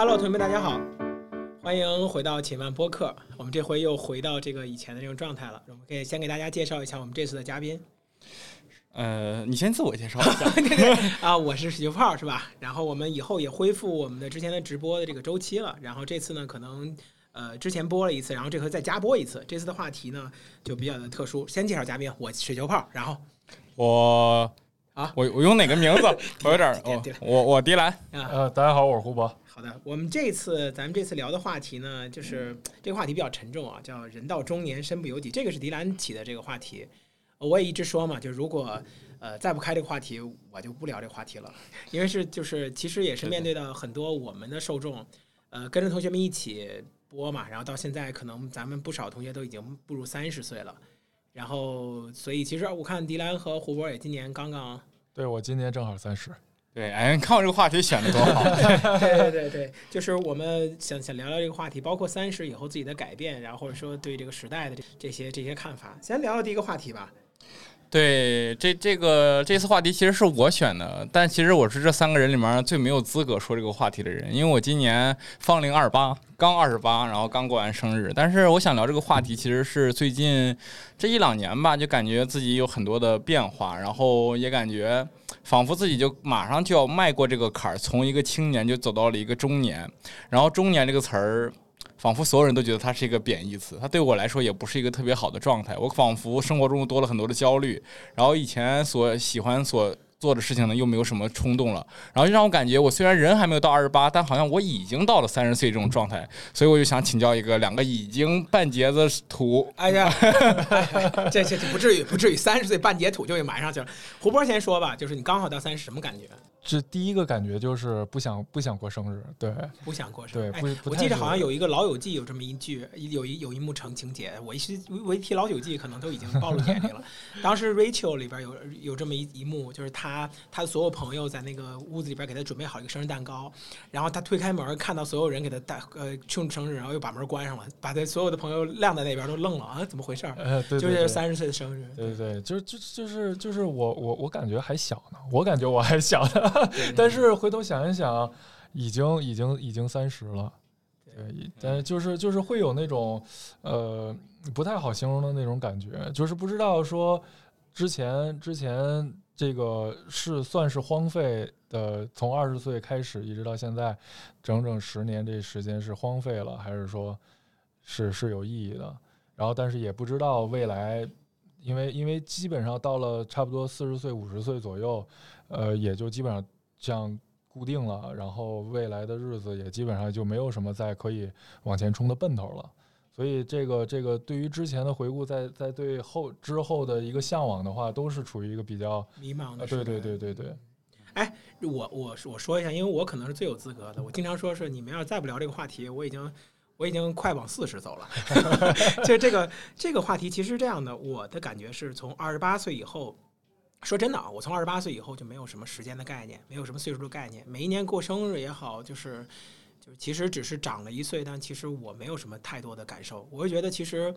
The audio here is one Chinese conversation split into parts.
Hello，同学们，大家好，欢迎回到且慢播客。我们这回又回到这个以前的这种状态了。我们可以先给大家介绍一下我们这次的嘉宾呃，你先自我介绍一下。啊，我是水球炮，是吧？然后我们以后也恢复我们的之前的直播的这个周期了。然后这次呢，可能呃之前播了一次，然后这回再加播一次。这次的话题呢就比较的特殊。先介绍嘉宾，我水球炮，然后我啊我我用哪个名字？我有点儿哦对对，我我迪兰。啊，呃，大家好，我是胡博。好的，我们这次咱们这次聊的话题呢，就是这个话题比较沉重啊，叫“人到中年身不由己”，这个是迪兰起的这个话题。呃我也一直说嘛，就如果呃再不开这个话题，我就不聊这个话题了，因为是就是其实也是面对到很多我们的受众，呃，跟着同学们一起播嘛，然后到现在可能咱们不少同学都已经步入三十岁了，然后所以其实我看迪兰和胡博也今年刚刚对我今年正好三十。对，哎，你看我这个话题选的多好。对对对对，就是我们想想聊聊这个话题，包括三十以后自己的改变，然后或者说对这个时代的这这些这些看法。先聊聊第一个话题吧。对，这这个这次话题其实是我选的，但其实我是这三个人里面最没有资格说这个话题的人，因为我今年芳龄二八，刚二十八，然后刚过完生日。但是我想聊这个话题，其实是最近这一两年吧，就感觉自己有很多的变化，然后也感觉仿佛自己就马上就要迈过这个坎儿，从一个青年就走到了一个中年。然后中年这个词儿。仿佛所有人都觉得它是一个贬义词，它对我来说也不是一个特别好的状态。我仿佛生活中多了很多的焦虑，然后以前所喜欢所做的事情呢，又没有什么冲动了，然后就让我感觉我虽然人还没有到二十八，但好像我已经到了三十岁这种状态。所以我就想请教一个两个已经半截子土，哎呀，哎 这这这不至于不至于三十岁半截土就给埋上去了。胡波先说吧，就是你刚好到三十，什么感觉？这第一个感觉就是不想不想过生日，对不想过生日。对，不哎，不我记得好像有一个《老友记》有这么一句，有一有一幕成情节，我一时我一提《老友记》，可能都已经暴露年龄了。当时 Rachel 里边有有这么一一幕，就是他他的所有朋友在那个屋子里边给他准备好一个生日蛋糕，然后他推开门，看到所有人给他带呃庆祝生日，然后又把门关上了，把他所有的朋友晾在那边都愣了啊，怎么回事儿？呃，对就是三十岁的生日，对对对，就就就是就是我我我感觉还小呢，我感觉我还小呢，对 但是回头想一想，已经已经已经三十了。对，但是就是就是会有那种呃不太好形容的那种感觉，就是不知道说之前之前这个是算是荒废的，从二十岁开始一直到现在，整整十年这时间是荒废了，还是说是是有意义的？然后但是也不知道未来，因为因为基本上到了差不多四十岁五十岁左右，呃，也就基本上这样固定了，然后未来的日子也基本上就没有什么再可以往前冲的奔头了。所以这个这个对于之前的回顾，在在对后之后的一个向往的话，都是处于一个比较迷茫啊，的。对对对对对，我我我说一下，因为我可能是最有资格的。我经常说是你们要是再不聊这个话题，我已经我已经快往四十走了。就这个这个话题，其实是这样的，我的感觉是从二十八岁以后，说真的啊，我从二十八岁以后就没有什么时间的概念，没有什么岁数的概念。每一年过生日也好，就是就是其实只是长了一岁，但其实我没有什么太多的感受。我会觉得其实，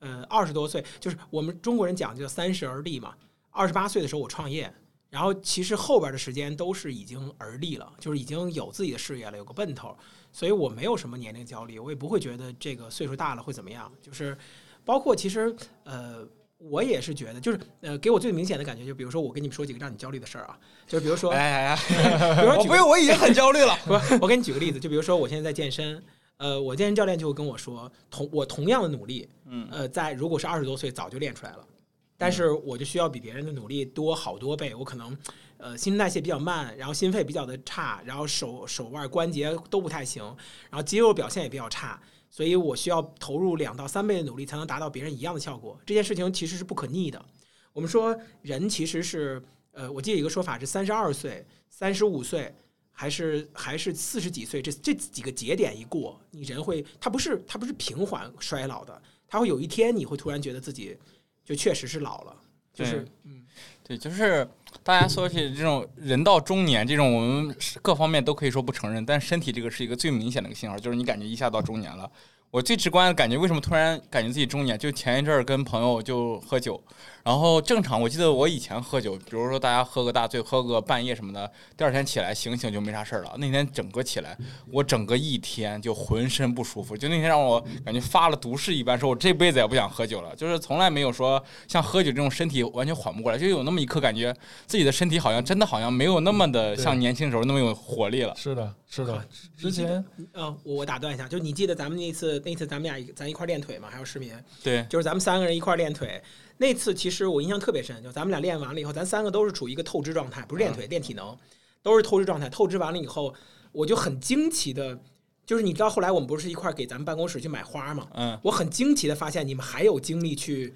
呃，二十多岁就是我们中国人讲究三十而立嘛。二十八岁的时候我创业，然后其实后边的时间都是已经而立了，就是已经有自己的事业了，有个奔头，所以我没有什么年龄焦虑，我也不会觉得这个岁数大了会怎么样。就是包括其实呃，我也是觉得，就是呃，给我最明显的感觉，就比如说我跟你们说几个让你焦虑的事儿啊，就比如说，哎哎哎，比如说不用，我已经很焦虑了。不，我给你举个例子，就比如说我现在在健身，呃，我健身教练就会跟我说，同我同样的努力，嗯，呃，在如果是二十多岁早就练出来了，但是我就需要比别人的努力多好多倍，我可能呃新陈代谢比较慢，然后心肺比较的差，然后手手腕关节都不太行，然后肌肉表现也比较差，所以我需要投入两到三倍的努力才能达到别人一样的效果。这件事情其实是不可逆的。我们说人其实是呃，我记得一个说法是三十二岁、三十五岁。还是还是四十几岁，这这几个节点一过，你人会，它不是它不是平缓衰老的，它会有一天你会突然觉得自己就确实是老了，就是嗯，对，就是大家说起这种人到中年这种，我们各方面都可以说不承认，但身体这个是一个最明显的一个信号，就是你感觉一下到中年了。我最直观的感觉，为什么突然感觉自己中年？就前一阵儿跟朋友就喝酒，然后正常，我记得我以前喝酒，比如说大家喝个大醉，喝个半夜什么的，第二天起来醒醒就没啥事儿了。那天整个起来，我整个一天就浑身不舒服，就那天让我感觉发了毒誓一般，说我这辈子也不想喝酒了。就是从来没有说像喝酒这种身体完全缓不过来，就有那么一刻感觉自己的身体好像真的好像没有那么的像年轻时候那么有活力了。是的，是的。之前呃，我我打断一下，就你记得咱们那次那次咱们俩咱一块儿练腿嘛，还有失眠，对，就是咱们三个人一块儿练腿。那次其实我印象特别深，就咱们俩练完了以后，咱三个都是处于一个透支状态，不是练腿，练体能，都是透支状态。透支完了以后，我就很惊奇的，就是你知道后来我们不是一块儿给咱们办公室去买花嘛？嗯，我很惊奇的发现你们还有精力去。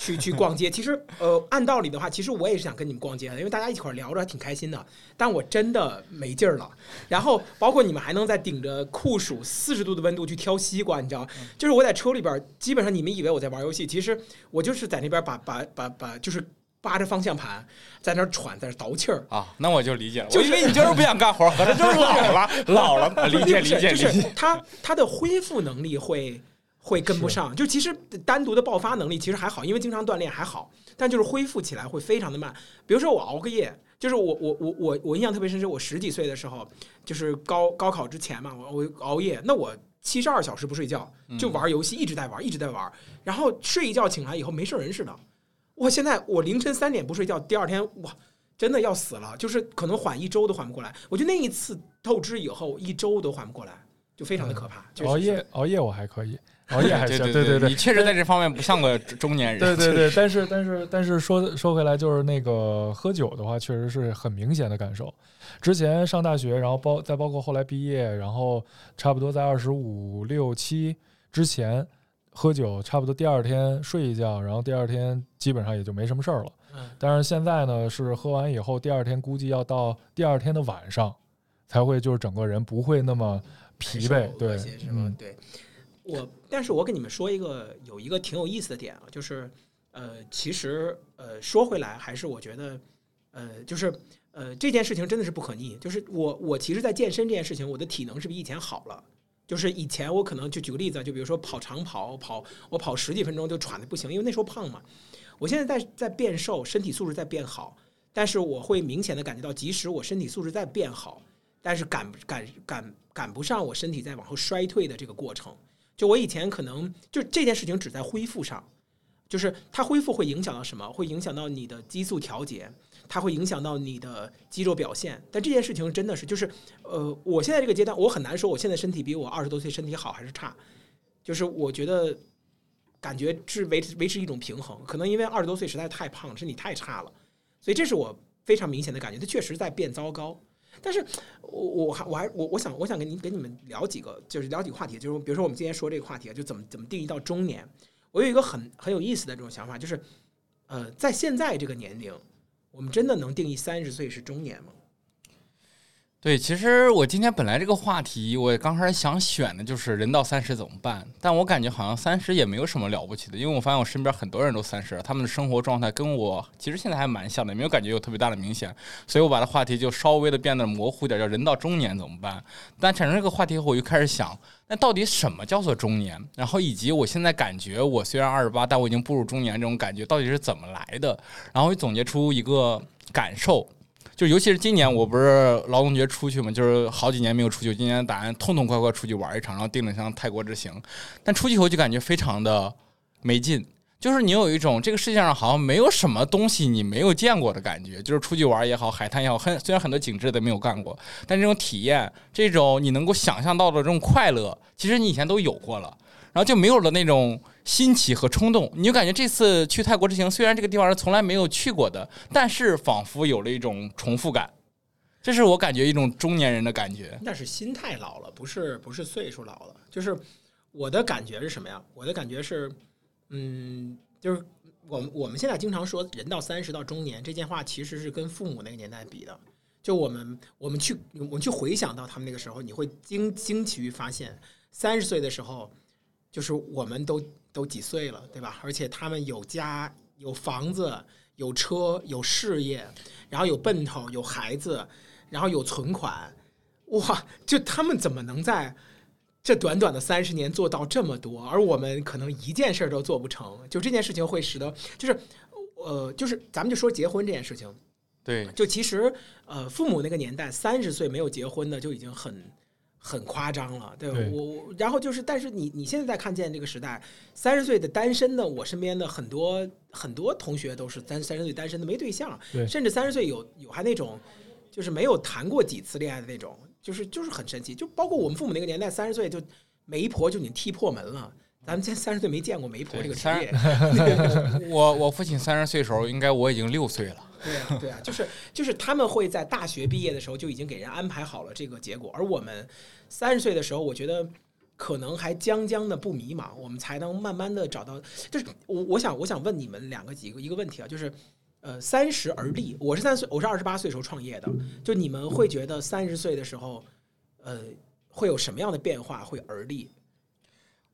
去去逛街，其实呃，按道理的话，其实我也是想跟你们逛街的，因为大家一块儿聊着还挺开心的。但我真的没劲儿了。然后包括你们还能在顶着酷暑四十度的温度去挑西瓜，你知道？就是我在车里边，基本上你们以为我在玩游戏，其实我就是在那边把把把把，就是扒着方向盘，在那儿喘，在那儿倒气儿。啊，那我就理解了。就是我以为你就是不想干活，合着就是老了，老了。啊 理解理解理就是解。它它的恢复能力会会跟不上。就其实单独的爆发能力其实还好，因为经常锻炼还好，但就是恢复起来会非常的慢。比如说我熬个夜，就是我我我我我印象特别深，是我十几岁的时候，就是高高考之前嘛，我我熬夜，那我。七十二小时不睡觉，就玩游戏，一直在玩，一直在玩。然后睡一觉醒来以后没事人似的。我！现在我凌晨三点不睡觉，第二天哇，真的要死了，就是可能缓一周都缓不过来。我觉得那一次透支以后，一周都缓不过来，就非常的可怕。熬夜熬夜我还可以，熬夜还行，对对对你确实在这方面不像个中年人。对对对，但是但是但是说说回来，就是那个喝酒的话，确实是很明显的感受。之前上大学，然后包再包括后来毕业，然后差不多在二十五六七之前喝酒，差不多第二天睡一觉，然后第二天基本上也就没什么事儿了。嗯但是现在呢，是喝完以后，第二天估计要到第二天的晚上，才会就是整个人不会那么疲惫。恶对心，是吧？嗯，对，我，但是我跟你们说一个有一个挺有意思的点啊，就是呃，其实呃，说回来还是我觉得呃，就是呃，这件事情真的是不可逆。就是我我其实，在健身这件事情，我的体能是比以前好了。就是以前我可能就举个例子，就比如说跑长跑，跑我跑十几分钟就喘的不行，因为那时候胖嘛。我现在在在变瘦，身体素质在变好，但是我会明显的感觉到，即使我身体素质在变好，但是赶赶赶赶不上我身体在往后衰退的这个过程。就我以前可能就这件事情只在恢复上，就是它恢复会影响到什么？会影响到你的激素调节，它会影响到你的肌肉表现。但这件事情真的是就是呃，我现在这个阶段，我很难说我现在身体比我二十多岁身体好还是差，就是我觉得感觉是维持维持一种平衡。可能因为二十多岁实在太胖了，身体太差了，所以这是我非常明显的感觉，它确实在变糟糕。但是我我还我还我我想我想跟您跟你们聊几个，就是聊几个话题，就是比如说我们今天说这个话题，就怎么怎么定义到中年。我有一个很很有意思的这种想法，就是呃，在现在这个年龄，我们真的能定义三十岁是中年吗？对，其实我今天本来这个话题，我刚开始想选的就是人到三十怎么办，但我感觉好像三十也没有什么了不起的，因为我发现我身边很多人都三十了，他们的生活状态跟我其实现在还蛮像的，没有感觉有特别大的明显，所以我把这话题就稍微的变得模糊点，叫人到中年怎么办？但产生这个话题后，我就开始想，那到底什么叫做中年？然后以及我现在感觉我虽然二十八，但我已经步入中年这种感觉到底是怎么来的？然后我总结出一个感受。就尤其是今年，我不是劳动节出去嘛，就是好几年没有出去，今年打算痛痛快快出去玩一场，然后订了趟泰国之行。但出去以后就感觉非常的没劲，就是你有一种这个世界上好像没有什么东西你没有见过的感觉。就是出去玩也好，海滩也好，很虽然很多景致都没有干过，但这种体验，这种你能够想象到的这种快乐，其实你以前都有过了。然后就没有了那种新奇和冲动，你就感觉这次去泰国之行，虽然这个地方是从来没有去过的，但是仿佛有了一种重复感，这是我感觉一种中年人的感觉。那是心态老了，不是不是岁数老了。就是我的感觉是什么呀？我的感觉是，嗯，就是我们我们现在经常说人到三十到中年这件话，其实是跟父母那个年代比的。就我们我们去我们去回想到他们那个时候，你会惊惊奇于发现，三十岁的时候。就是我们都都几岁了，对吧？而且他们有家、有房子、有车、有事业，然后有奔头、有孩子，然后有存款，哇！就他们怎么能在这短短的三十年做到这么多，而我们可能一件事儿都做不成，就这件事情会使得就是呃，就是咱们就说结婚这件事情，对，就其实呃，父母那个年代三十岁没有结婚的就已经很。很夸张了，对对。我我，然后就是，但是你你现在在看见这个时代，三十岁的单身的，我身边的很多很多同学都是三三十岁单身的，没对象，对。甚至三十岁有有还那种，就是没有谈过几次恋爱的那种，就是就是很神奇，就包括我们父母那个年代，三十岁就媒婆就已经踢破门了，咱们现在三十岁没见过媒婆这个职业，我我父亲三十岁的时候，应该我已经六岁了。对啊，对啊，就是就是他们会在大学毕业的时候就已经给人安排好了这个结果，而我们三十岁的时候，我觉得可能还将将的不迷茫，我们才能慢慢的找到。就是我我想我想问你们两个几个一个问题啊，就是呃三十而立，我是三岁，我是二十八岁时候创业的，就你们会觉得三十岁的时候，呃会有什么样的变化会而立？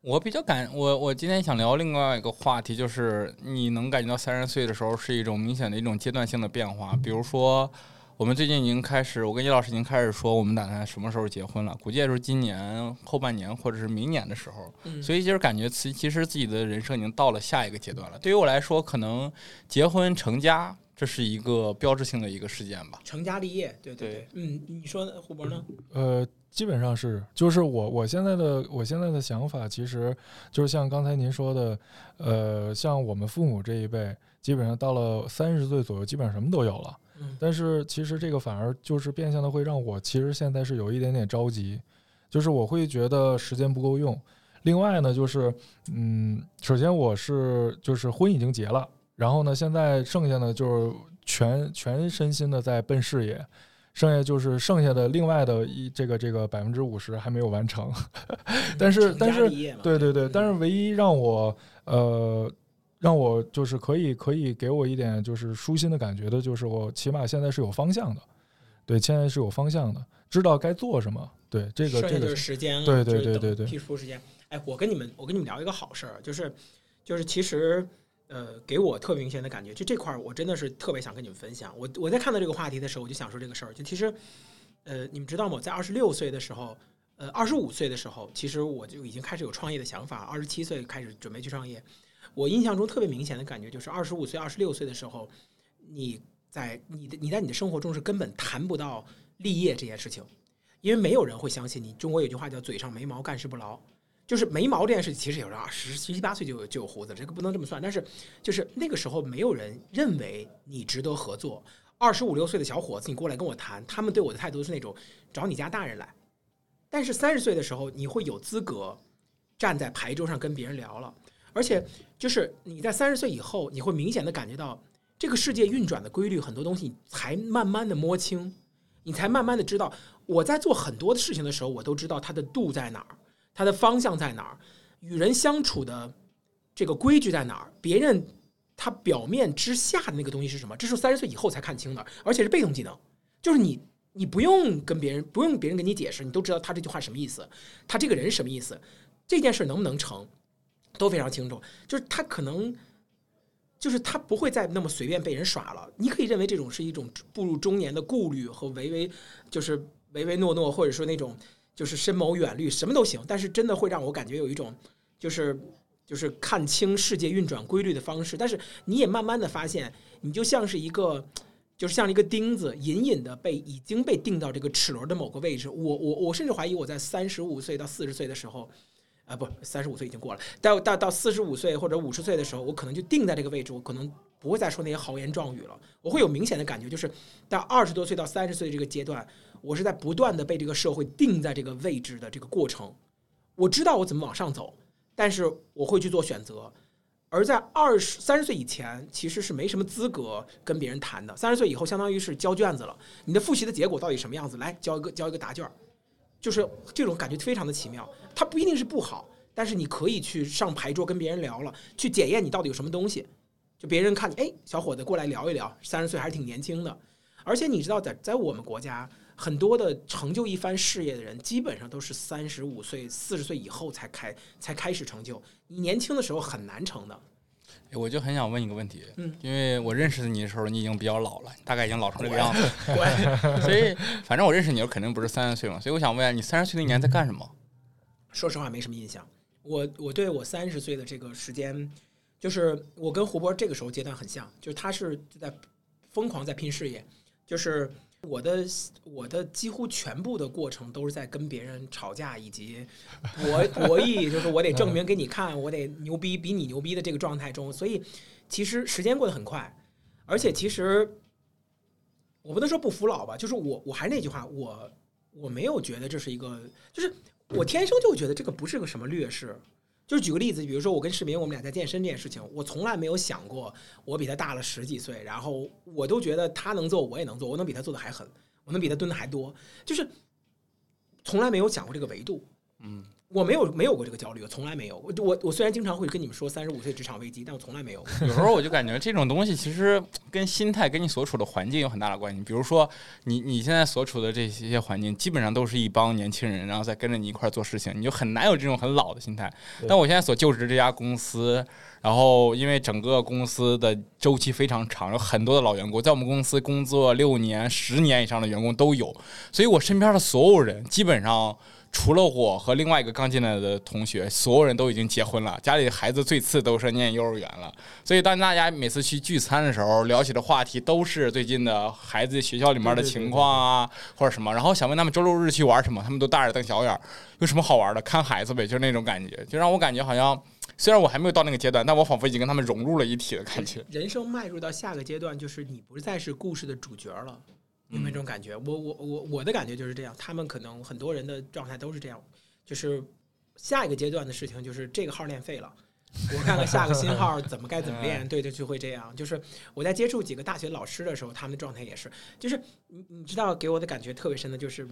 我比较感我我今天想聊另外一个话题，就是你能感觉到三十岁的时候是一种明显的一种阶段性的变化。比如说，我们最近已经开始，我跟叶老师已经开始说我们打算什么时候结婚了，估计也就是今年后半年或者是明年的时候。嗯，所以就是感觉其其实自己的人生已经到了下一个阶段了。对于我来说，可能结婚成家这是一个标志性的一个事件吧。成家立业，对对对，嗯，你说呢，胡博呢？呃，基本上是，就是我我现在的我现在的想法，其实就是像刚才您说的，呃，像我们父母这一辈，基本上到了三十岁左右，基本上什么都有了。嗯但是其实这个反而就是变相的会让我其实现在是有一点点着急，就是我会觉得时间不够用。另外呢，就是嗯，首先我是就是婚已经结了，然后呢，现在剩下的就是全全身心的在奔事业，剩下就是剩下的另外的一这个这个百分之五十还没有完成。但是但是对对对，但是唯一让我呃让我就是可以可以给我一点就是舒心的感觉的，就是我起码现在是有方向的，对，现在是有方向的，知道该做什么。对，这个这个时间了，对对对对对批出时间。哎，我跟你们，我跟你们聊一个好事儿，就是就是其实呃，给我特别明显的感觉，就这块儿我真的是特别想跟你们分享。我我在看到这个话题的时候，我就想说这个事儿，就其实呃，你们知道吗？在二十六岁的时候，呃，二十五岁的时候，其实我就已经开始有创业的想法，二十七岁开始准备去创业。我印象中特别明显的感觉就是，二十五岁、二十六岁的时候，你在你的你在你的生活中是根本谈不到立业这件事情。因为没有人会相信你。中国有句话叫“嘴上没毛，干事不牢”，就是没毛这件事，其实有人啊，十十七八岁就有就有胡子，这个不能这么算。但是就是那个时候，没有人认为你值得合作。二十五六岁的小伙子，你过来跟我谈，他们对我的态度是那种找你家大人来。但是三十岁的时候，你会有资格站在牌桌上跟别人聊了，而且就是你在三十岁以后，你会明显的感觉到这个世界运转的规律，很多东西你才慢慢的摸清，你才慢慢的知道。我在做很多的事情的时候，我都知道它的度在哪儿，它的方向在哪儿，与人相处的这个规矩在哪儿，别人他表面之下的那个东西是什么，这是三十岁以后才看清的，而且是被动技能，就是你你不用跟别人，不用别人跟你解释，你都知道他这句话什么意思，他这个人什么意思，这件事能不能成，都非常清楚。就是他可能，就是他不会再那么随便被人耍了。你可以认为这种是一种步入中年的顾虑和唯唯，就是唯唯诺诺，或者说那种就是深谋远虑，什么都行。但是真的会让我感觉有一种就是。就是看清世界运转规律的方式，但是你也慢慢的发现，你就像是一个，就是像一个钉子，隐隐的被已经被钉到这个齿轮的某个位置。我我我甚至怀疑我在三十五岁到四十岁的时候，啊不，三十五岁已经过了，到到到四十五岁或者五十岁的时候，我可能就定在这个位置，我可能不会再说那些豪言壮语了。我会有明显的感觉，就是到二十多岁到三十岁这个阶段，我是在不断的被这个社会定在这个位置的这个过程。我知道我怎么往上走。但是我会去做选择，而在二十三十岁以前，其实是没什么资格跟别人谈的。三十岁以后，相当于是交卷子了。你的复习的结果到底什么样子？来交一个交一个答卷，就是这种感觉非常的奇妙。它不一定是不好，但是你可以去上牌桌跟别人聊了，去检验你到底有什么东西。就别人看你，哎，小伙子过来聊一聊，三十岁还是挺年轻的。而且你知道，在在我们国家。很多的成就一番事业的人，基本上都是三十五岁、四十岁以后才开才开始成就。你年轻的时候很难成的。我就很想问一个问题，嗯，因为我认识你的时候，你已经比较老了，大概已经老成这个样子。对，所以反正我认识你肯定不是三十岁嘛，所以我想问你，三十岁那年在干什么？说实话没什么印象。我我对我三十岁的这个时间，就是我跟胡波这个时候阶段很像，就是他是在疯狂在拼事业，就是我的我的几乎全部的过程都是在跟别人吵架以及博 博弈，就是我得证明给你看，我得牛逼比你牛逼的这个状态中，所以其实时间过得很快，而且其实我不能说不服老吧，就是我我还是那句话，我我没有觉得这是一个，就是我天生就觉得这个不是个什么劣势。就举个例子，比如说我跟世民，我们俩在健身这件事情，我从来没有想过我比他大了十几岁，然后我都觉得他能做，我也能做，我能比他做的还狠，我能比他蹲的还多，就是从来没有想过这个维度。嗯，我没有没有过这个焦虑，我从来没有。我我我虽然经常会跟你们说三十五岁职场危机，但我从来没有。有时候我就感觉这种东西其实跟心态、跟你所处的环境有很大的关系。比如说，你你现在所处的这些环境，基本上都是一帮年轻人，然后再跟着你一块做事情，你就很难有这种很老的心态。但我现在所就职这家公司，然后因为整个公司的周期非常长，有很多的老员工，在我们公司工作六年、十年以上的员工都有，所以我身边的所有人基本上。除了我和另外一个刚进来的同学，所有人都已经结婚了，家里孩子最次都是念幼儿园了。所以当大家每次去聚餐的时候，聊起的话题都是最近的孩子学校里面的情况啊，或者什么。然后想问他们周六日去玩什么，他们都大眼瞪小眼，有什么好玩的？看孩子呗，就是那种感觉，就让我感觉好像虽然我还没有到那个阶段，但我仿佛已经跟他们融入了一体的感觉。人生迈入到下个阶段，就是你不再是故事的主角了，有没有这种感觉？我我我我的感觉就是这样，他们可能很多人的状态都是这样，就是下一个阶段的事情就是这个号练废了。我看看下个新号怎么该怎么练，对对，就会这样。就是我在接触几个大学老师的时候，他们的状态也是，就是你你知道给我的感觉特别深的就是，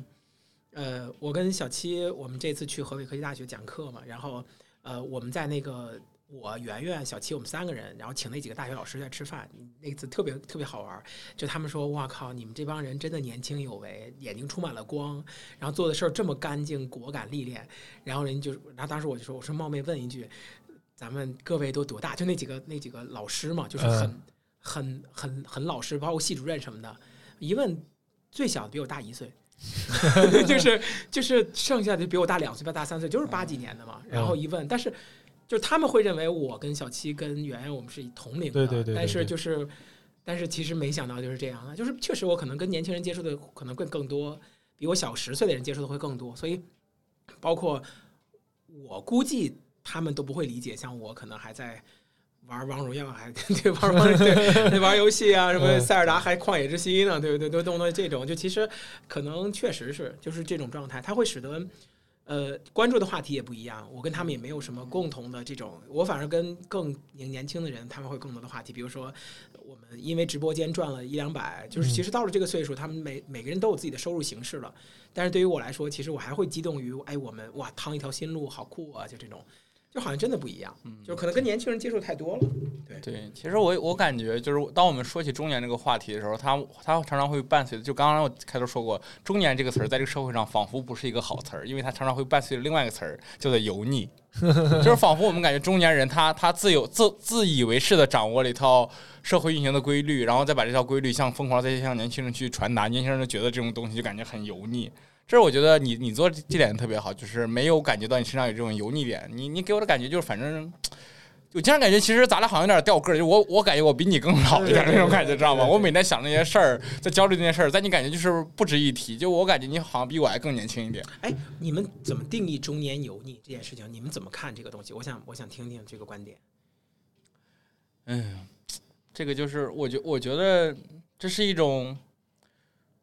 呃，我跟小七我们这次去河北科技大学讲课嘛，然后呃我们在那个我圆圆、小七我们三个人，然后请那几个大学老师在吃饭，那次特别特别好玩。就他们说：“哇靠，你们这帮人真的年轻有为，眼睛充满了光，然后做的事儿这么干净、果敢、历练。”然后人就，然后当时我就说：“我说冒昧问一句，咱们各位都多大？就那几个那几个老师嘛，就是很、嗯很很很老师，包括系主任什么的。一问，最小的比我大一岁。”就是就是剩下的比我大两岁，比我大三岁，就是八几年的嘛。然后一问，但是就是他们会认为我跟小七跟圆圆我们是同龄的，对对对对但是就是，但是其实没想到就是这样啊，就是确实我可能跟年轻人接触的可能更更多，比我小十岁的人接触的会更多，所以包括我估计他们都不会理解，像我可能还在。玩王者荣耀还 对玩王 对对玩游戏啊，什么嗯塞尔达还旷野之息呢，对不对？都动不动这种，就其实可能确实是就是这种状态，它会使得呃关注的话题也不一样。我跟他们也没有什么共同的这种，我反而跟更年年轻的人他们会更多的话题，比如说我们因为直播间赚了一两百，就是其实到了这个岁数，他们每每个人都有自己的收入形式了。但是对于我来说，其实我还会激动于哎，我们哇趟一条新路，好酷啊！就这种，就好像真的不一样，就可能跟年轻人接触太多了。对，其实我我感觉就是，当我们说起中年这个话题的时候，它它常常会伴随着，就刚刚我开头说过，中年这个词儿在这个社会上仿佛不是一个好词儿，因为它常常会伴随着另外一个词儿，叫做油腻，就是仿佛我们感觉中年人他他自有自自以为是的掌握了一套社会运行的规律，然后再把这套规律像疯狂地再向年轻人去传达，年轻人就觉得这种东西就感觉很油腻。这是我觉得你你做这这点特别好，就是没有感觉到你身上有这种油腻点。你你给我的感觉就是反正。我经常感觉，其实咱俩好像有点掉个儿，就我我感觉我比你更老一点那种感觉，知道吗？我每天想那些事儿，在焦虑那些事儿，在你感觉就是不值一提。就我感觉你好像比我还更年轻一点。哎，你们怎么定义中年油腻这件事情？你们怎么看这个东西？我想我想听听这个观点。嗯，这个就是我觉我觉得这是一种，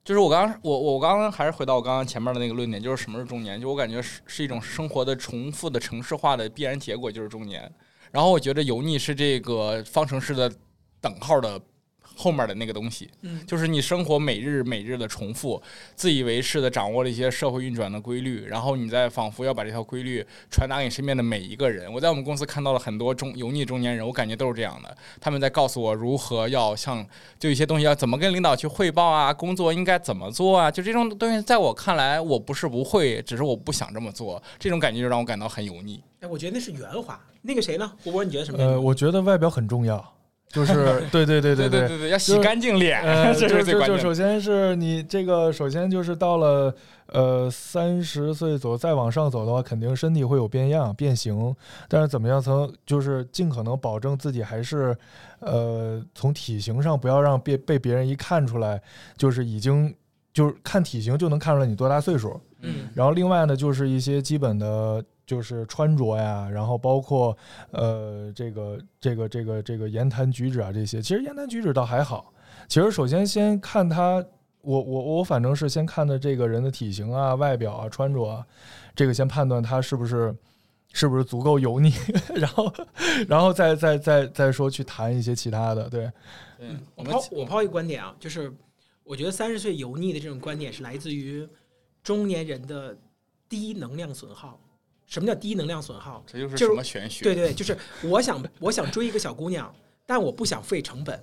就是我刚刚我我刚刚还是回到我刚刚前面的那个论点，就是什么是中年？就我感觉是是一种生活的重复的城市化的必然结果，就是中年。然后我觉得油腻是这个方程式的等号的后面的那个东西，嗯就是你生活每日每日的重复，自以为是的掌握了一些社会运转的规律，然后你再仿佛要把这条规律传达给身边的每一个人。我在我们公司看到了很多中油腻中年人，我感觉都是这样的，他们在告诉我如何要像就一些东西要怎么跟领导去汇报啊，工作应该怎么做啊，就这种东西，在我看来，我不是不会，只是我不想这么做，这种感觉就让我感到很油腻。哎，我觉得那是圆滑。那个谁呢？胡博，你觉得什么？呃，我觉得外表很重要，就是 对对对对对对对，要洗干净脸，呃，这 就是就最关键的。就首先是你这个，首先就是到了呃三十岁左右再往上走的话，肯定身体会有变样、变形，但是怎么样从就是尽可能保证自己还是呃从体型上不要让被被别人一看出来，就是已经就是看体型就能看出来你多大岁数。嗯然后另外呢，就是一些基本的，就是穿着呀，然后包括呃这个这个这个这个言谈举止啊这些，其实言谈举止倒还好。其实首先先看他，我我我反正是先看的这个人的体型啊、外表啊、穿着啊，这个先判断他是不是是不是足够油腻，然后然后再再再再说去谈一些其他的，对，对我抛我抛一个观点啊，就是我觉得三十岁油腻的这种观点是来自于中年人的低能量损耗。什么叫低能量损耗？这就是什么玄学？对对，就是我想我想追一个小姑娘，但我不想费成本，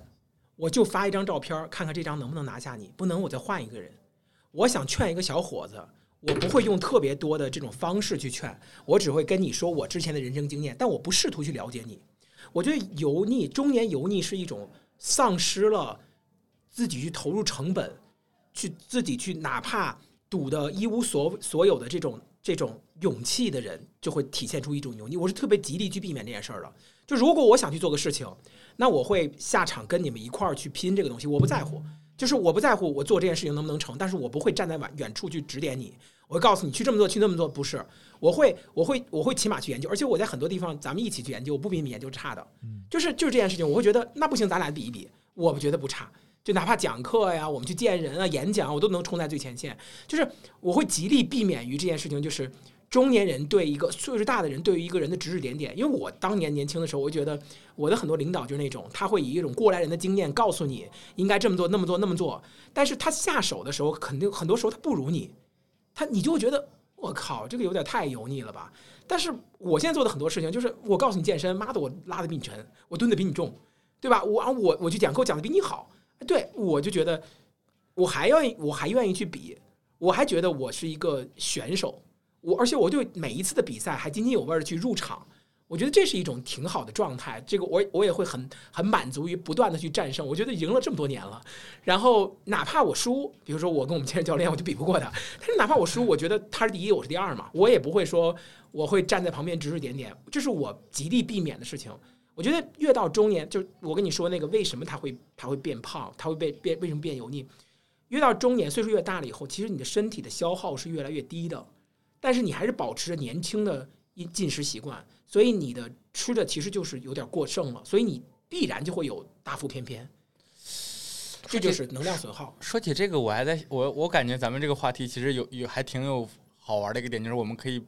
我就发一张照片，看看这张能不能拿下你，不能我再换一个人。我想劝一个小伙子，我不会用特别多的这种方式去劝，我只会跟你说我之前的人生经验，但我不试图去了解你。我觉得油腻，中年油腻是一种丧失了自己去投入成本，去自己去哪怕赌的一无所所有的这种这种勇气的人，就会体现出一种勇气。我是特别极力去避免这件事儿的。就如果我想去做个事情，那我会下场跟你们一块儿去拼这个东西，我不在乎。就是我不在乎我做这件事情能不能成，但是我不会站在远远处去指点你，我会告诉你去这么做，去那么做，不是，我会，我会，我会起码去研究，而且我在很多地方咱们一起去研究，我不比你们研究差的，就是就是这件事情，我会觉得那不行，咱俩比一比，我觉得不差，就哪怕讲课呀，我们去见人啊、演讲，我都能冲在最前线，就是我会极力避免于这件事情，就是中年人对一个岁数大的人对于一个人的指指点点，因为我当年年轻的时候，我觉得我的很多领导就是那种，他会以一种过来人的经验告诉你应该这么做、那么做、那么做，但是他下手的时候，肯定很多时候他不如你，他你就会觉得我靠，这个有点太油腻了吧？但是我现在做的很多事情，就是我告诉你健身，妈的，我拉的比你沉，我蹲的比你重，对吧？我啊我我去讲课，讲的比你好，对我就觉得我还愿意，我还愿意去比，我还觉得我是一个选手，我而且我对每一次的比赛还津津有味的去入场，我觉得这是一种挺好的状态。这个我我也会很很满足于不断的去战胜。我觉得赢了这么多年了，然后哪怕我输，比如说我跟我们健身教练，我就比不过他，但是哪怕我输，我觉得他是第一，我是第二嘛，我也不会说我会站在旁边指指点点，这是我极力避免的事情。我觉得越到中年，就我跟你说那个为什么他会他会变胖，他会变变为什么变油腻？越到中年，岁数越大了以后，其实你的身体的消耗是越来越低的，但是你还是保持着年轻的饮进食习惯，所以你的吃的其实就是有点过剩了，所以你必然就会有大腹便便，这就是能量损耗。说起这个，我还在我我感觉咱们这个话题其实有有还挺有好玩的一个点，就是我们可以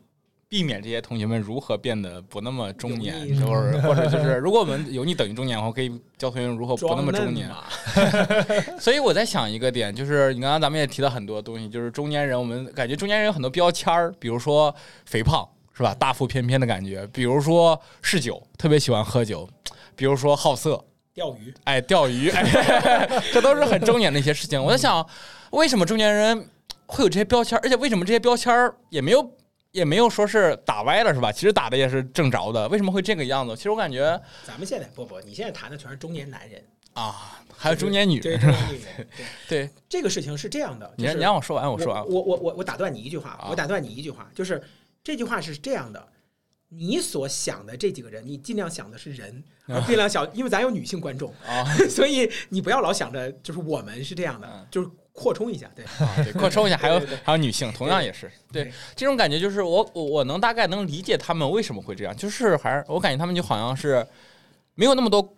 避免这些同学们如何变得不那么中年，油腻或者或者就是 如果我们油腻等于中年的话，可以教同学们如何不那么中年。所以我在想一个点，就是你刚刚咱们也提到很多东西，就是中年人，我们感觉中年人有很多标签儿，比如说肥胖是吧，大腹便便的感觉，比如说嗜酒，特别喜欢喝酒，比如说好色，钓鱼。哎，钓鱼，哎，这都是很中年的一些事情。我在想，为什么中年人会有这些标签儿，而且为什么这些标签儿也没有也没有说是打歪了是吧？其实打的也是正着的，为什么会这个样子？其实我感觉咱们现在不不，你现在谈的全是中年男人，啊，还有中年女对人，中年女人。对，对，这个事情是这样的，你就是让你让我说完，我说完。我我我我打断你一句话啊，我打断你一句话，就是这句话是这样的。你所想的这几个人，你尽量想的是人，而尽量想，因为咱有女性观众，啊，所以你不要老想着就是我们是这样的嗯，就是扩充一下，对，对，扩充一下，还有还有女性，同样也是对对这种感觉，就是我我我能大概能理解他们为什么会这样，就是还是我感觉他们就好像是没有那么多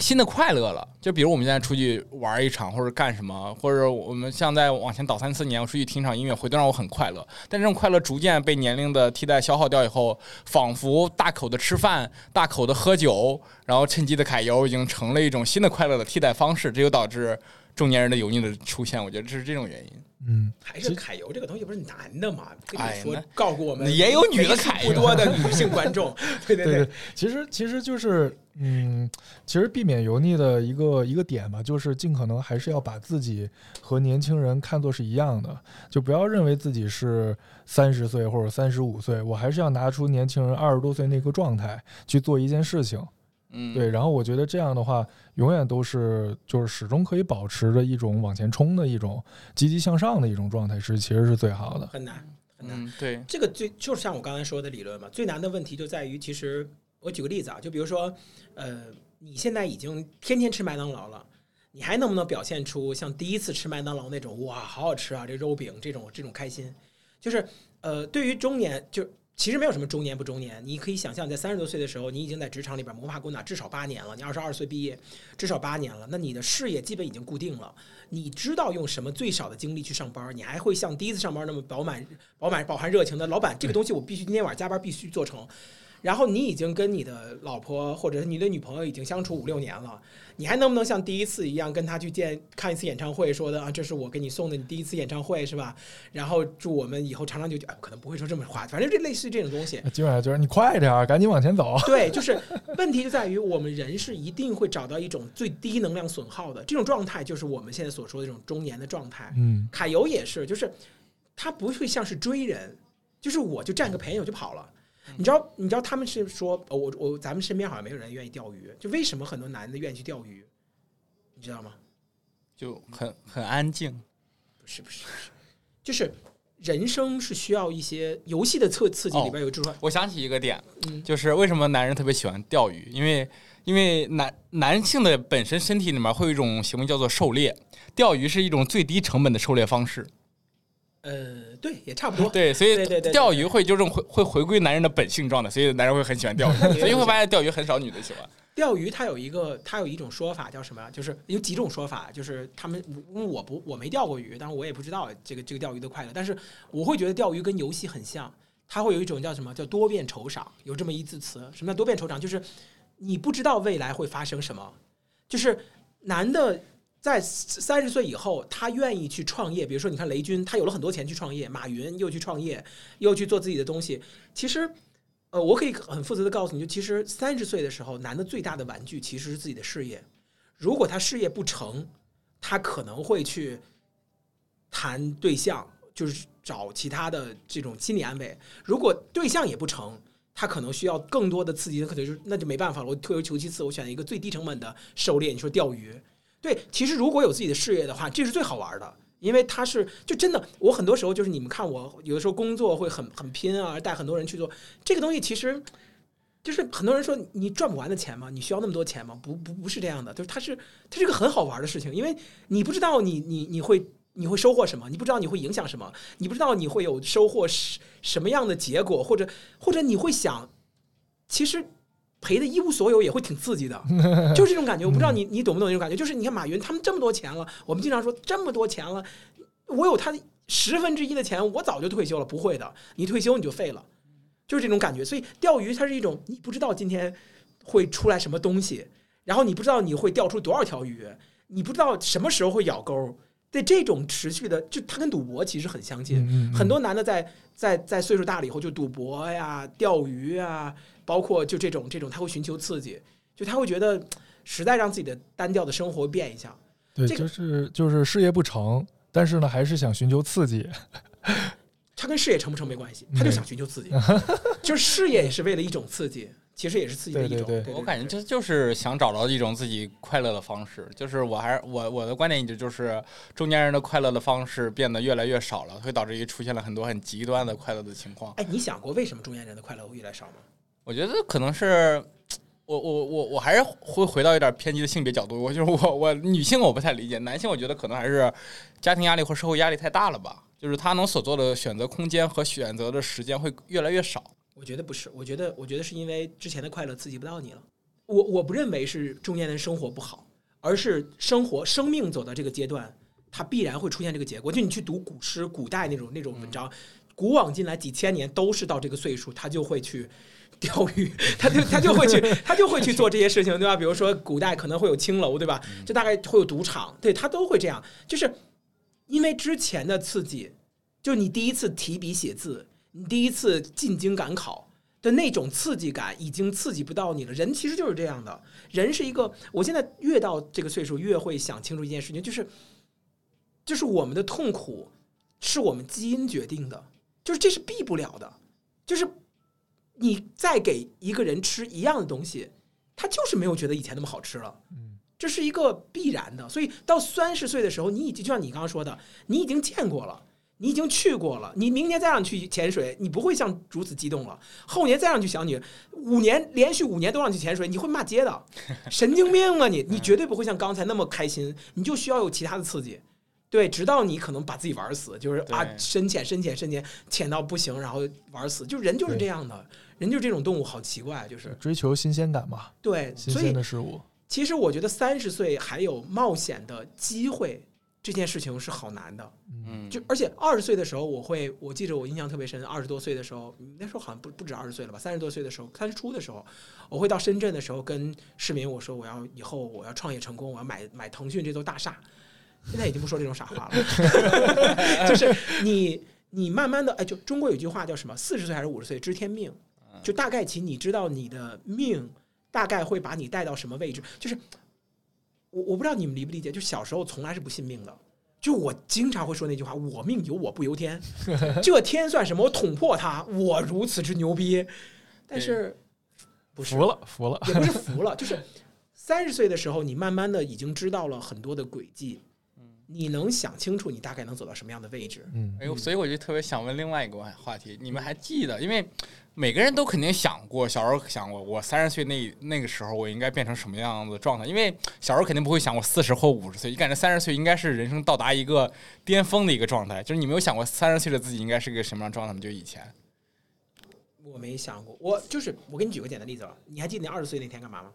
新的快乐了。就比如我们现在出去玩一场，或者干什么，或者我们像在往前倒三四年，我出去听场音乐会，都让我很快乐。但这种快乐逐渐被年龄的替代消耗掉以后，仿佛大口的吃饭、大口的喝酒，然后趁机的揩油，已经成了一种新的快乐的替代方式，这就导致中年人的油腻的出现。我觉得这是这种原因。嗯，还是揩油这个东西不是男的嘛？跟你说哎，告诉我们也有女的揩油不多的女性观众，对对对对，其实其实就是，嗯，其实避免油腻的一个一个点吧，就是尽可能还是要把自己和年轻人看作是一样的，就不要认为自己是三十岁或者三十五岁，我还是要拿出年轻人二十多岁那个状态去做一件事情。嗯，对，然后我觉得这样的话，永远都是就是始终可以保持着一种往前冲的一种积极向上的一种状态，是其实是最好的。很难很难。嗯，对，这个最就是像我刚才说的理论嘛，最难的问题就在于，其实我举个例子啊，就比如说，呃，你现在已经天天吃麦当劳了，你还能不能表现出像第一次吃麦当劳那种哇，好好吃啊，这肉饼这种这种开心？就是呃，对于中年就。其实没有什么中年不中年，你可以想象，在三十多岁的时候，你已经在职场里边摸爬滚打至少八年了。你二十二岁毕业，至少八年了，那你的事业基本已经固定了。你知道用什么最少的精力去上班，你还会像第一次上班那么饱满、饱满、饱含热情的老板，这个东西我必须今天晚上加班必须做成。然后你已经跟你的老婆或者是你的女朋友已经相处五六年了，你还能不能像第一次一样跟她去见看一次演唱会，说的啊，这是我给你送的你第一次演唱会是吧？然后祝我们以后长长久久，可能不会说这么话，反正这类似于这种东西。基本上就是你快点儿，赶紧往前走。对，就是问题就在于我们人是一定会找到一种最低能量损耗的这种状态，就是我们现在所说的这种中年的状态。嗯卡游也是，就是他不会像是追人，就是我就占个便宜我就跑了。你知道，你知道他们是说，呃我我咱们身边好像没有人愿意钓鱼，就为什么很多男的愿意去钓鱼，你知道吗？就很很安静。不是不是不是，就是人生是需要一些游戏的刺刺激，哦里边有这种，我想起一个点，嗯就是为什么男人特别喜欢钓鱼，因为因为男男性的本身身体里面会有一种行为叫做狩猎，钓鱼是一种最低成本的狩猎方式。呃，对，也差不多。对，所以钓鱼会纠正会会回归男人的本性状态，所以男人会很喜欢钓鱼，所以会发现钓鱼很少女的喜欢。钓鱼它有一个，它有一种说法叫什么呀？就是有几种说法，就是他们，我不我没钓过鱼，但是我也不知道这个这个钓鱼的快乐，但是我会觉得钓鱼跟游戏很像，它会有一种叫什么叫多变酬赏，有这么一字词。什么叫多变酬赏？就是你不知道未来会发生什么，就是男的。在三十岁以后，他愿意去创业。比如说，你看雷军，他有了很多钱去创业；马云又去创业，又去做自己的东西。其实，呃，我可以很负责的告诉你，就其实三十岁的时候，男的最大的玩具其实是自己的事业。如果他事业不成，他可能会去谈对象，就是找其他的这种心理安慰。如果对象也不成，他可能需要更多的刺激，可能就那就没办法了。我退而求其次，我选一个最低成本的狩猎。你说钓鱼，对，其实如果有自己的事业的话，这是最好玩的。因为他是就真的，我很多时候就是你们看我有的时候工作会很很拼啊，带很多人去做这个东西，其实就是很多人说你赚不完的钱吗？你需要那么多钱吗？不不不是这样的，就是它是它是个很好玩的事情，因为你不知道你你你会你会收获什么，你不知道你会影响什么，你不知道你会有收获什什么样的结果，或者或者你会想，其实。赔的一无所有也会挺刺激的，就是这种感觉。我不知道你你懂不懂这种感觉？就是你看马云他们这么多钱了，我们经常说这么多钱了，我有他十分之一的钱，我早就退休了。不会的，你退休你就废了，就是这种感觉。所以钓鱼它是一种你不知道今天会出来什么东西，然后你不知道你会钓出多少条鱼，你不知道什么时候会咬钩。对这种持续的，就它跟赌博其实很相近。嗯嗯很多男的在在在岁数大了以后，就赌博呀、钓鱼啊，包括就这种这种，他会寻求刺激，就他会觉得实在让自己的单调的生活变一下。对，这个就是就是事业不成，但是呢，还是想寻求刺激。他跟事业成不成没关系，他就想寻求刺激，就是事业也是为了一种刺激，其实也是刺激的一种。对对对我感觉这就是想找到一种自己快乐的方式。就是我还是我我的观点一直就是，中年人的快乐的方式变得越来越少了，会导致于出现了很多很极端的快乐的情况。哎，你想过为什么中年人的快乐会越来越少吗？我觉得可能是。我我我我还是会回到一点偏激的性别角度，我就是我我女性我不太理解，男性我觉得可能还是家庭压力或社会压力太大了吧，就是他能所做的选择空间和选择的时间会越来越少。我觉得不是，我觉得我觉得是因为之前的快乐刺激不到你了。我我不认为是中年人生活不好，而是生活生命走到这个阶段，它必然会出现这个结果。就你去读古诗、古代那种那种文章，古往今来几千年都是到这个岁数，他就会去钓鱼，他就他就会去他就会去做这些事情，对吧？比如说古代可能会有青楼，对吧？就大概会有赌场，对他都会这样，就是因为之前的刺激，就你第一次提笔写字，你第一次进京赶考的那种刺激感，已经刺激不到你了。人其实就是这样的，人是一个，我现在越到这个岁数，越会想清楚一件事情，就是就是我们的痛苦是我们基因决定的，就是这是避不了的，就是你再给一个人吃一样的东西，他就是没有觉得以前那么好吃了。嗯这是一个必然的。所以到三十岁的时候，你已经就像你刚刚说的，你已经见过了，你已经去过了。你明年再让你去潜水，你不会像如此激动了。后年再让你去想你，五年连续五年都让你去潜水，你会骂街的，神经病啊你！你绝对不会像刚才那么开心，你就需要有其他的刺激。对，直到你可能把自己玩死，就是啊，深潜、深潜、深潜，潜到不行，然后玩死。就人就是这样的，人就是这种动物，好奇怪，就是追求新鲜感嘛，对，新鲜的事物。其实我觉得三十岁还有冒险的机会，这件事情是好难的。嗯，就而且二十岁的时候，我会我记着我印象特别深，二十多岁的时候，那时候好像不不止二十岁了吧，三十多岁的时候，三十初的时候，我会到深圳的时候跟市民我说我要以后我要创业成功，我要买买腾讯这座大厦。现在已经不说这种傻话了，就是你你慢慢的哎，就中国有句话叫什么？四十岁还是五十岁知天命，就大概其你知道你的命大概会把你带到什么位置，就是我我不知道你们理不理解，就小时候从来是不信命的。就我经常会说那句话：“我命由我不由天，这天算什么？我捅破它，我如此之牛逼。”但是不是服了，服了。也不是 服了，就是三十岁的时候，你慢慢的已经知道了很多的轨迹，你能想清楚你大概能走到什么样的位置。嗯哎呦，所以我就特别想问另外一个话话题，你们还记得？因为每个人都肯定想过，小时候想过，我三十岁那那个时候我应该变成什么样子状态？因为小时候肯定不会想我四十或五十岁，你感觉三十岁应该是人生到达一个巅峰的一个状态，就是你没有想过三十岁的自己应该是个什么样状态吗？就以前，我没想过，我就是我给你举个简单例子吧，你还记得你二十岁那天干嘛吗？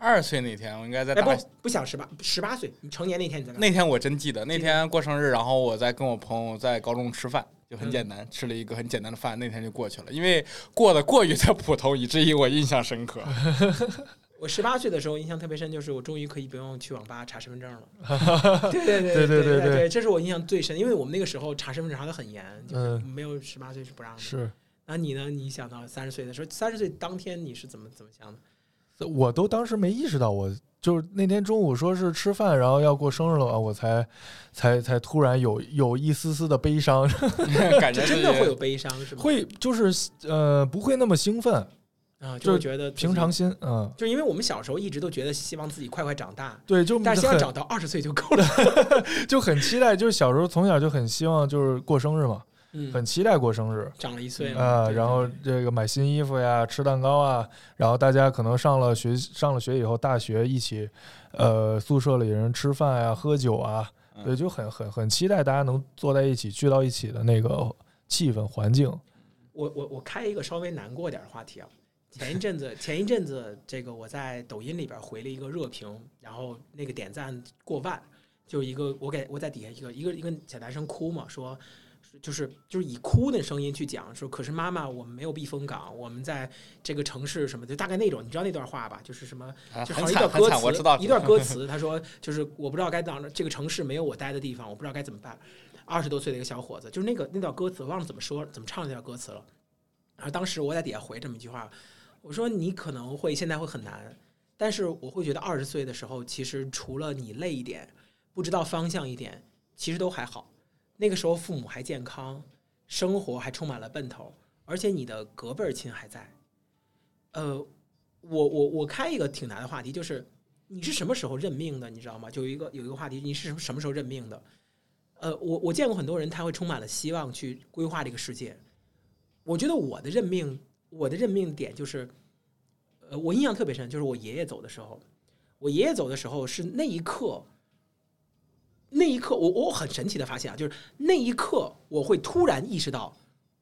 二十岁那天，我应该在。不不想十八，十八岁你成年那天你在。那天我真记得，那天过生日，然后我在跟我朋友在高中吃饭，就很简单，吃了一个很简单的饭。那天就过去了，因为过得过于的普通，以至于我印象深刻。我十八岁的时候印象特别深，就是我终于可以不用去网吧查身份证了。对对对对对对对，这是我印象最深，因为我们那个时候查身份证查的很严，就是没有十八岁是不让的。是。那你呢？你想到三十岁的时候，三十岁当天你是怎么怎么想的？我都当时没意识到我，就是那天中午说是吃饭，然后要过生日了嘛，我才才才突然有有一丝丝的悲伤，感觉真的会有悲伤是吗？会就是呃不会那么兴奋，啊，就是觉得平常，心，嗯，就因为我们小时候一直都觉得希望自己快快长大，对，就但是希望长到二十岁就够了。就很期待，就是小时候从小就很希望就是过生日嘛，嗯，很期待过生日。长了一岁了啊、对然后这个买新衣服呀，吃蛋糕啊，然后大家可能上了学上了学以后，大学一起，呃，宿舍里人吃饭呀、喝酒啊，嗯对，就很很很期待大家能坐在一起聚到一起的那个气氛环境。我我我开一个稍微难过点儿的话题啊。前一阵子，前一阵子，这个我在抖音里边回了一个热评，然后那个点赞过万，就一个我给我在底下一个一个一个小男生哭嘛，说就是就是以哭的声音去讲说，可是妈妈，我们没有避风港，我们在这个城市什么就，大概那种，你知道那段话吧？就是什么啊就好像一段歌词，一段歌词，他说就是我不知道该当这个城市没有我待的地方，我不知道该怎么办。二十多岁的一个小伙子，就是那个那段歌词，我忘了怎么说怎么唱那段歌词了。然后当时我在底下回这么一句话，我说你可能会现在会很难，但是我会觉得二十岁的时候，其实除了你累一点，不知道方向一点，其实都还好。那个时候父母还健康，生活还充满了奔头，而且你的隔辈儿亲还在。呃，我我我开一个挺难的话题，就是你是什么时候认命的，你知道吗？就有一个有一个话题，你是什么什么时候认命的？呃，我我见过很多人，他会充满了希望去规划这个世界。我觉得我的认命，我的认命点就是，呃，我印象特别深，就是我爷爷走的时候，我爷爷走的时候是那一刻，那一刻我我很神奇的发现啊，就是那一刻我会突然意识到，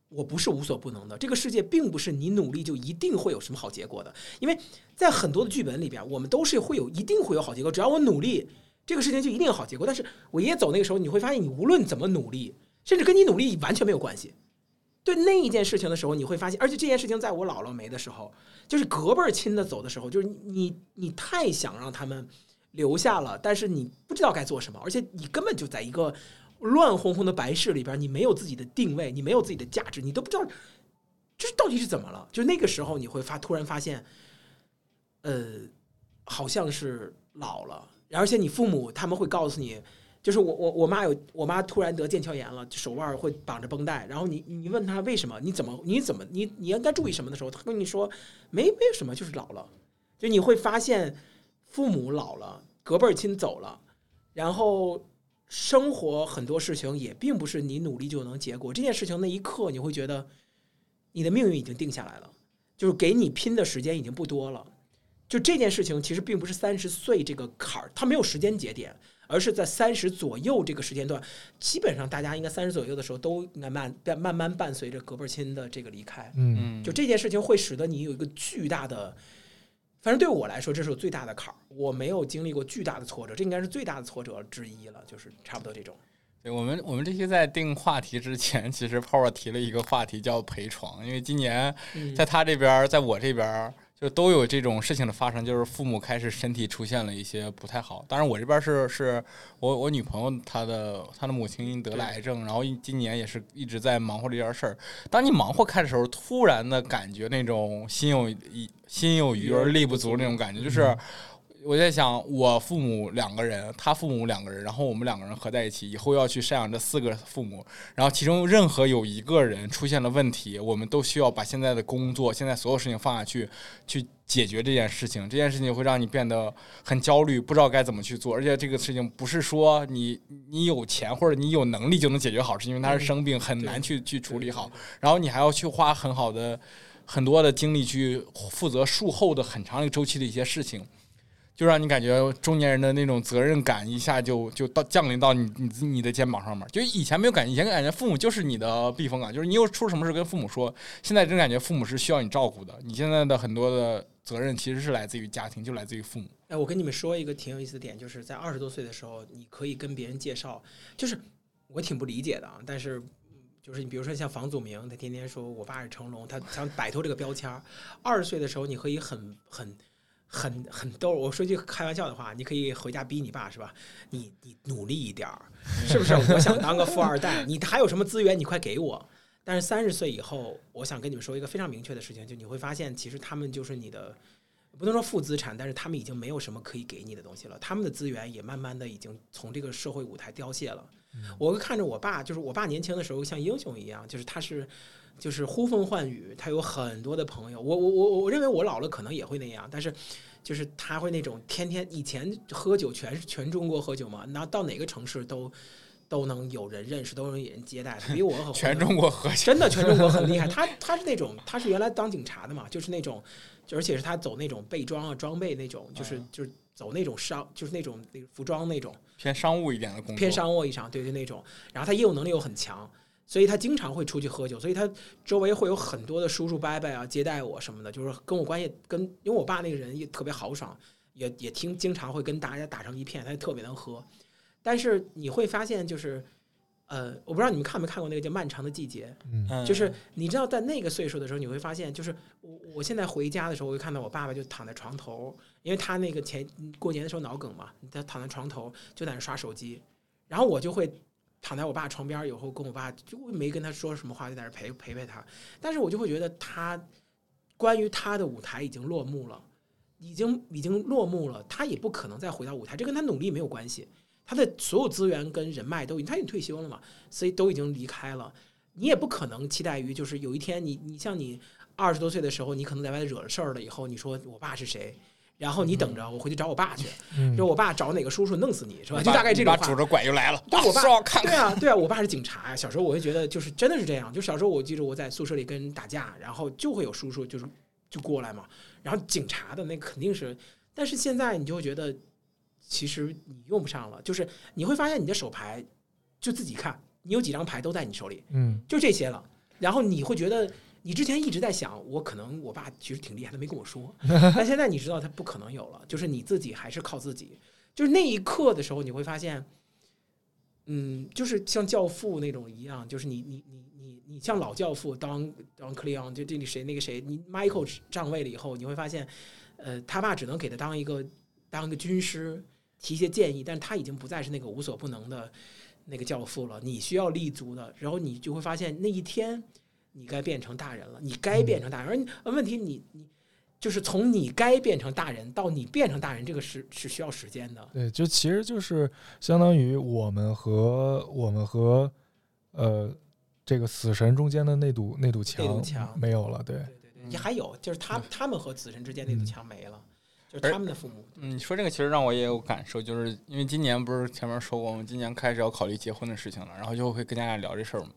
我不是无所不能的，这个世界并不是你努力就一定会有什么好结果的，因为在很多的剧本里边，我们都是会有一定会有好结果，只要我努力，这个事情就一定有好结果。但是我爷爷走那个时候，你会发现，你无论怎么努力，甚至跟你努力完全没有关系。对那一件事情的时候，你会发现，而且这件事情在我姥姥没的时候，就是隔辈儿亲的走的时候，就是你你太想让他们留下了，但是你不知道该做什么，而且你根本就在一个乱哄哄的白事里边，你没有自己的定位，你没有自己的价值，你都不知道这到底是怎么了。就那个时候，你会发突然发现，呃，好像是老了，而且你父母他们会告诉你。就是我我我妈有我妈突然得腱鞘炎了，手腕会绑着绷带，然后你你问她为什么，你怎么你怎么你你应该注意什么的时候，她跟你说没没有什么，就是老了。就你会发现，父母老了，隔辈儿亲走了，然后生活很多事情也并不是你努力就能结果。这件事情那一刻，你会觉得你的命运已经定下来了，就是给你拼的时间已经不多了。就这件事情其实并不是三十岁这个坎儿，它没有时间节点，而是在三十左右这个时间段，基本上大家应该三十左右的时候都应该慢慢慢慢伴随着隔辈儿亲的这个离开。嗯嗯，就这件事情会使得你有一个巨大的，反正对我来说，这是我最大的坎儿。我没有经历过巨大的挫折，这应该是最大的挫折之一了，就是差不多这种。对我们我们这些在定话题之前，其实泡泡提了一个话题叫陪床，因为今年嗯在他这边儿，在我这边儿，就都有这种事情的发生，就是父母开始身体出现了一些不太好。当然，我这边是是我我女朋友她的她的母亲得了癌症，然后今年也是一直在忙活这件事儿。当你忙活开的时候，突然的感觉那种心有一心有余而力不足那种感觉，就是。我在想，我父母两个人，他父母两个人，然后我们两个人合在一起，以后要去赡养这四个父母，然后其中任何有一个人出现了问题，我们都需要把现在的工作、现在所有事情放下去，去解决这件事情。这件事情会让你变得很焦虑，不知道该怎么去做。而且这个事情不是说你你有钱或者你有能力就能解决好，是因为他是生病，很难去去处理好。然后你还要去花很好的很多的精力去负责术后的很长一个周期的一些事情。就让你感觉中年人的那种责任感一下就就到降临到你你你的肩膀上面，就以前没有感觉，以前感觉父母就是你的避风港，就是你有出什么事跟父母说。现在真感觉父母是需要你照顾的，你现在的很多的责任其实是来自于家庭，就来自于父母。哎，我跟你们说一个挺有意思的点，就是在二十多岁的时候，你可以跟别人介绍，就是我挺不理解的啊，但是。就是你，比如说像房祖名，他天天说我爸是成龙，他想摆脱这个标签。二十岁的时候，你可以很很很 很逗。我说句开玩笑的话，你可以回家逼你爸是吧？你你努力一点儿，是不是？我想当个富二代，你还有什么资源，你快给我。但是三十岁以后，我想跟你们说一个非常明确的事情，就你会发现，其实他们就是你的，不能说负资产，但是他们已经没有什么可以给你的东西了，他们的资源也慢慢的已经从这个社会舞台凋谢了。我会看着我爸，就是我爸年轻的时候像英雄一样，就是他是就是呼风唤雨，他有很多的朋友。我我我我认为我老了可能也会那样，但是就是他会那种天天以前喝酒全是全中国喝酒嘛，然后到哪个城市都都能有人认识，都能有人接待，他比我很 全中国和 真的全中国很厉害。他他是那种他是原来当警察的嘛，就是那种，而且是他走那种备装啊装备那种，就是啊就是走那种商就是那种那个服装那种。偏商务一点的工作，偏商务一上，对对那种。然后他业务能力又很强，所以他经常会出去喝酒，所以他周围会有很多的叔叔伯伯啊接待我什么的，就是跟我关系跟，因为我爸那个人也特别豪爽，也也听经常会跟大家打成一片，他也特别能喝。但是你会发现，就是呃，我不知道你们看没看过那个叫《漫长的季节》，就是你知道，在那个岁数的时候，你会发现，就是我我现在回家的时候，我就看到我爸爸就躺在床头，因为他那个前过年的时候脑梗嘛，他躺在床头就在那刷手机，然后我就会躺在我爸床边，以后跟我爸就没跟他说什么话，就在那陪陪陪他，但是我就会觉得他关于他的舞台已经落幕了，已经已经落幕了，他也不可能再回到舞台，这跟他努力没有关系。他的所有资源跟人脉都已经，他已经退休了嘛，所以都已经离开了。你也不可能期待于，就是有一天你你像你二十多岁的时候，你可能在外头惹了事儿了以后，你说我爸是谁，然后你等着我回去找我爸去，嗯就我爸找哪个叔叔弄死你是吧？就大概这种话拄。着拐就来了，对我爸对啊，对啊，我爸是警察呀。小时候我会觉得，就是真的是这样。就小时候我记得我在宿舍里跟人打架，然后就会有叔叔就是就过来嘛，然后警察的那肯定是，但是现在你就会觉得，其实你用不上了，就是你会发现你的手牌就自己看，你有几张牌都在你手里，嗯就这些了。然后你会觉得，你之前一直在想，我可能我爸其实挺厉害，他没跟我说。但现在你知道他不可能有了，就是你自己还是靠自己。就是那一刻的时候，你会发现，嗯，就是像教父那种一样，就是你你你你你像老教父当当克里昂，就这里谁那个谁，你 Michael 上位了以后，你会发现，呃，他爸只能给他当一个当一个军师，提一些建议，但是他已经不再是那个无所不能的那个教父了，你需要立足的，然后你就会发现那一天你该变成大人了，你该变成大人，问题你你就是从你该变成大人到你变成大人，这个是是需要时间的。对，就其实就是相当于我们和我们和呃这个死神中间的那堵那堵墙墙没有了，对，对对对，也还有就是他他们和死神之间那堵墙没了，就是他们的父母。嗯，你说这个其实让我也有感受，就是因为今年不是前面说过，我们今年开始要考虑结婚的事情了，然后就会跟大家聊这事儿嘛。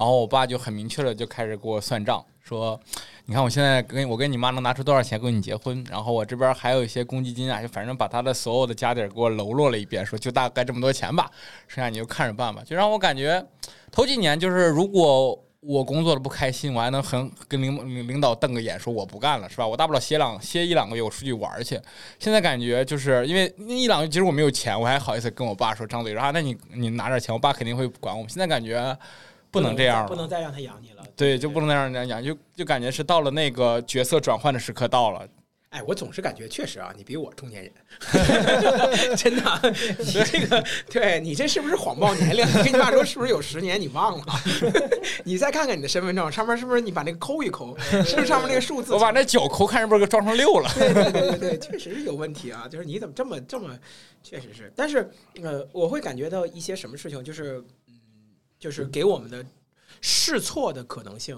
然后我爸就很明确的就开始给我算账，说，你看我现在跟我跟你妈能拿出多少钱跟你结婚，然后我这边还有一些公积金啊，就反正把他的所有的家底儿给我喽落了一遍，说就大概这么多钱吧，剩下你就看着办吧。就让我感觉头几年就是如果我工作的不开心，我还能很跟领领导瞪个眼，说我不干了，是吧？我大不了歇两歇一两个月，我出去玩去。现在感觉就是因为那一两个月，其实我没有钱，我还好意思跟我爸说张嘴说啊，那你你拿点钱，我爸肯定会管我。现在感觉不能这样了，不能再让他养你了。对，就不能再让人家养，就就感觉是到了那个角色转换的时刻到了。哎，我总是感觉确实啊，你比我中年人，真的。你这个，对你这是不是谎报年龄？你跟你爸说是不是有十年？你忘了？你再看看你的身份证上面是不是你把那个抠一抠，是不是上面那个数字？我把那九抠，看是不是给装成六了？对对对对对，确实是有问题啊！就是你怎么这么这么，确实是。但是呃，我会感觉到一些什么事情，就是嗯，就是给我们的试错的可能性。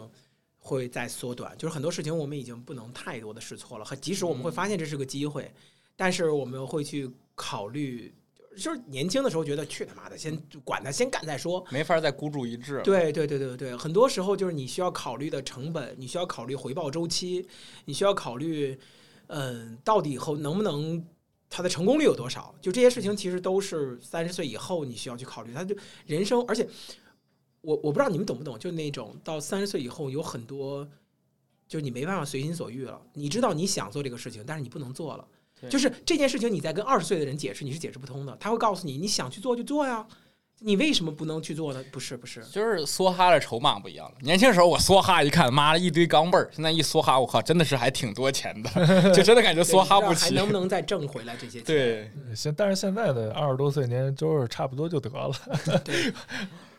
会在缩短，就是很多事情我们已经不能太多的试错了，和即使我们会发现这是个机会，但是我们会去考虑，就是年轻的时候觉得去他妈的，先管他，先干再说，没法再孤注一掷。对对对对对，很多时候就是你需要考虑的成本，你需要考虑回报周期，你需要考虑，嗯，到底以后能不能它的成功率有多少？就这些事情其实都是三十岁以后你需要去考虑，他就人生，而且。我我不知道你们懂不懂，就那种到三十岁以后有很多，就是你没办法随心所欲了。你知道你想做这个事情，但是你不能做了。就是这件事情，你在跟二十岁的人解释，你是解释不通的。他会告诉你，你想去做就做呀，你为什么不能去做呢？不是不是，就是梭哈的筹码不一样了。年轻时候我梭哈一看，妈的一堆钢镚儿，现在一梭哈，我靠，真的是还挺多钱的，就真的感觉梭哈不起。还能不能 再挣回来这些钱？对，现但是现在的二十多岁年周是差不多就得了。对。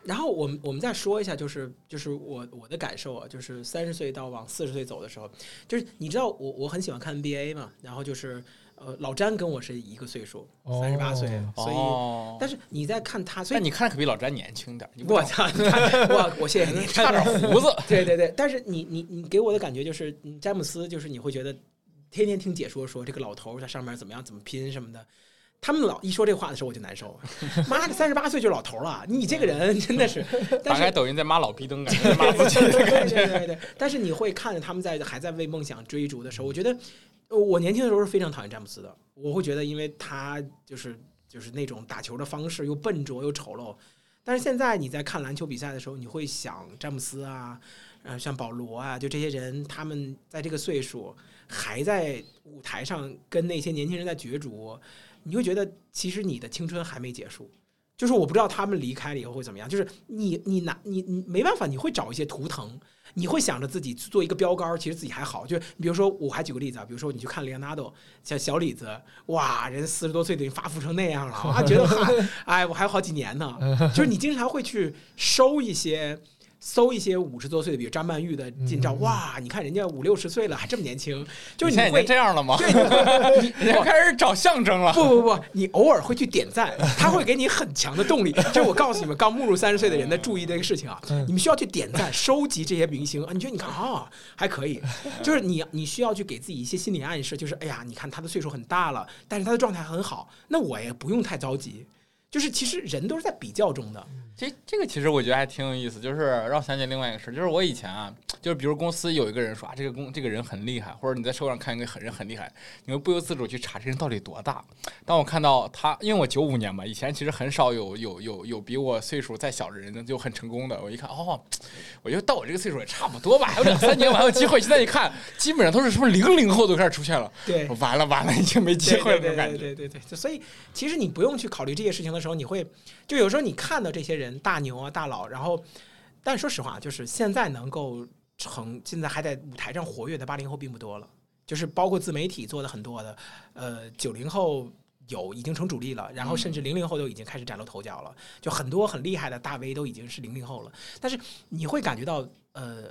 然后我们我们再说一下，就是就是我我的感受啊，就是三十岁到往四十岁走的时候，就是你知道我我很喜欢看 NBA 嘛，然后就是呃老詹跟我是一个岁数，三十八岁，所以但是你在看他，所以你看可比老詹年轻点。我操，我我谢谢你，差点胡子。对对对，但是你你你给我的感觉就是詹姆斯，就是你会觉得天天听解说说这个老头在上面怎么样怎么拼什么的。他们老一说这话的时候，我就难受。妈的，三十八岁就老头了，你这个人真的是。打开抖音在骂老逼灯，感觉骂自己的感觉。对对对。但是你会看着他们在还在为梦想追逐的时候，我觉得我年轻的时候是非常讨厌詹姆斯的。我会觉得，因为他就是就是那种打球的方式又笨拙又丑陋。但是现在你在看篮球比赛的时候，你会想詹姆斯啊，呃，像保罗啊，就这些人，他们在这个岁数还在舞台上跟那些年轻人在角逐。你会觉得其实你的青春还没结束，就是我不知道他们离开了以后会怎么样。就是你你拿你你没办法，你会找一些图腾，你会想着自己做一个标杆，其实自己还好。就比如说，我还举个例子啊，比如说你去看 Leonardo，，像小李子，哇，人四十多岁都发福成那样了，啊，觉得 哎，我还有好几年呢。就是你经常会去收一些。搜一些五十多岁的，比如张曼玉的近照，哇，你看人家五六十岁了还这么年轻，就你现在已经这样了吗？对，你 开始找象征了。不不不，你偶尔会去点赞，他会给你很强的动力。就我告诉你们，刚步入三十岁的人的注意这个事情啊，你们需要去点赞，收集这些明星啊。你觉得你看啊，还可以，就是你你需要去给自己一些心理暗示，就是哎呀，你看他的岁数很大了，但是他的状态很好，那我也不用太着急。就是其实人都是在比较中的。这这个其实我觉得还挺有意思，就是让我想起另外一个事儿，就是我以前啊，就是比如公司有一个人说啊，这个公这个人很厉害，或者你在社会上看一个很人很厉害，你会不由自主去查这人到底多大。当我看到他，因为我九五年嘛，以前其实很少有有有有比我岁数再小的人就很成功的。我一看哦，我觉得到我这个岁数也差不多吧，还有两三年我还有机会。现在一看，基本上都是什么零零后都开始出现了。对，完了完了，已经没机会了那种感觉。对对对对，所以其实你不用去考虑这些事情的时候，你会就有时候你看到这些人大牛啊大。佬，然后，但说实话，就是现在能够成，现在还在舞台上活跃的八零后并不多了。就是包括自媒体做的很多的，呃，九零后有已经成主力了，然后甚至零零后都已经开始崭露头角了。就很多很厉害的大 V 都已经是零零后了。但是你会感觉到，呃，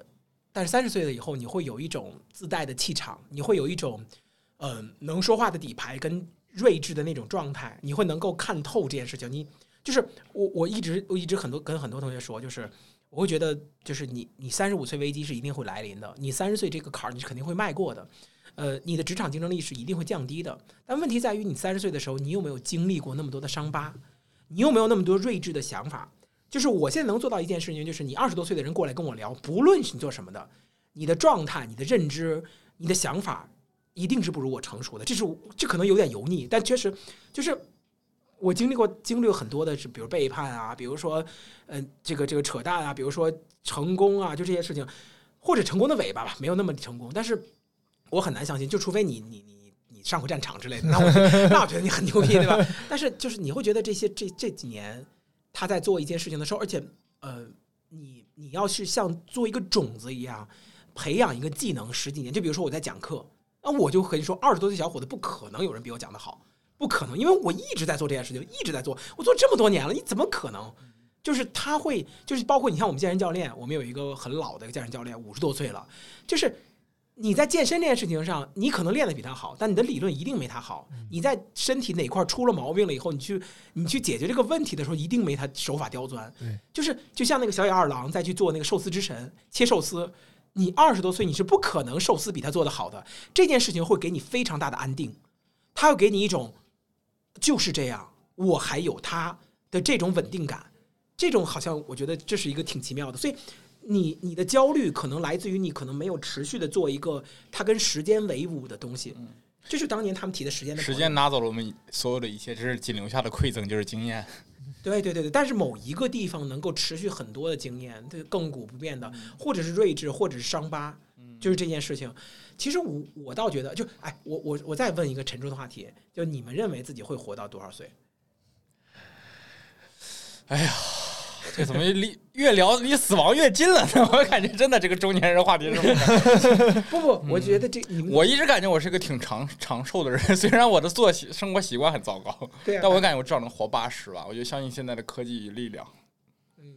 但是三十岁了以后，你会有一种自带的气场，你会有一种，嗯，能说话的底牌跟睿智的那种状态，你会能够看透这件事情。你。就是我我一直我一直很多跟很多同学说，就是我会觉得，就是你你三十五岁危机是一定会来临的，你三十岁这个坎儿你是肯定会迈过的，呃，你的职场竞争力是一定会降低的。但问题在于，你三十岁的时候，你有没有经历过那么多的伤疤？你有没有那么多睿智的想法？就是我现在能做到一件事情，就是你二十多岁的人过来跟我聊，不论是你做什么的，你的状态、你的认知、你的想法，一定是不如我成熟的。这是这可能有点油腻，但确实就是我经历过经历过很多的是，比如背叛啊，比如说嗯、呃这个这个扯淡啊，比如说成功啊，就这些事情，或者成功的尾巴吧，没有那么成功，但是我很难相信，就除非你你你你上过战场之类的，那我那我觉得你很牛逼，对吧？但是就是你会觉得这些这这几年他在做一件事情的时候，而且呃，你你要是像做一个种子一样培养一个技能十几年，就比如说我在讲课，那我就可以说二十多岁小伙子不可能有人比我讲的好，不可能，因为我一直在做这件事情，一直在做，我做这么多年了，你怎么可能？就是他会，就是包括你像我们健身教练，我们有一个很老的一个健身教练，五十多岁了，就是你在健身这件事情上，你可能练得比他好，但你的理论一定没他好。你在身体哪块出了毛病了以后，你去你去解决这个问题的时候，一定没他手法刁钻。对，就是就像那个小野二郎再去做那个寿司之神切寿司，你二十多岁你是不可能寿司比他做的好的。这件事情会给你非常大的安定，他会给你一种就是这样，我还有他的这种稳定感。这种好像我觉得这是一个挺奇妙的，所以你你的焦虑可能来自于你可能没有持续的做一个他跟时间为伍的东西，嗯这是当年他们提的时间的时间拿走了我们所有的一切，这是仅留下的馈赠就是经验。对对对对，但是某一个地方能够持续很多的经验，对亘古不变的，或者是睿智，或者是伤疤，就是这件事情。其实我我倒觉得，就哎，我我我再问一个沉重的话题，就你们认为自己会活到多少岁？这怎么离越聊离死亡越近了呢？我感觉真的这个中年人话题是不 不不，我觉得这你们我一直感觉我是个挺长长寿的人，虽然我的作息生活习惯很糟糕，对啊，但我感觉我至少能活八十吧。我就相信现在的科技与力量。嗯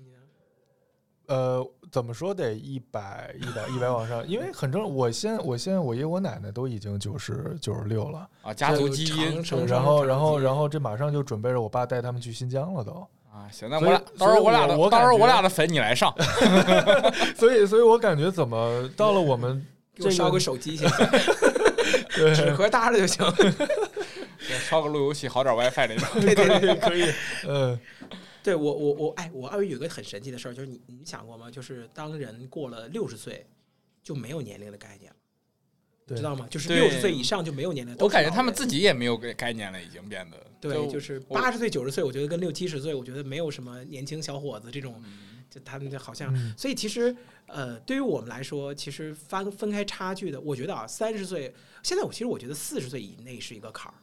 呃，怎么说得一百一百一百往上，因为很正。我现我现在我爷我奶奶都已经九十九十六了，啊，家族基因然后然后然后这马上就准备着我爸带他们去新疆了都。啊，行，那我俩到时候我俩的我我到时候我俩的坟你来上 所以所以我感觉怎么到了我们这给我烧个个手机行，纸对盒搭着就行。烧个路由器好点 WiFi 那种。对对对，可以，嗯对我我我哎，我二位有个很神奇的事儿，就是你你想过吗？就是当人过了六十岁，就没有年龄的概念了，对知道吗？就是对六十岁以上就没有年龄。我感觉他们自己也没有个概念了，已经变得对，就是我八十岁九十岁，我觉得跟六七十岁，我觉得没有什么年轻小伙子这种，就他们就好像。嗯所以其实呃，对于我们来说，其实分分开差距的，我觉得啊，三十岁，现在我其实我觉得四十岁以内是一个坎儿。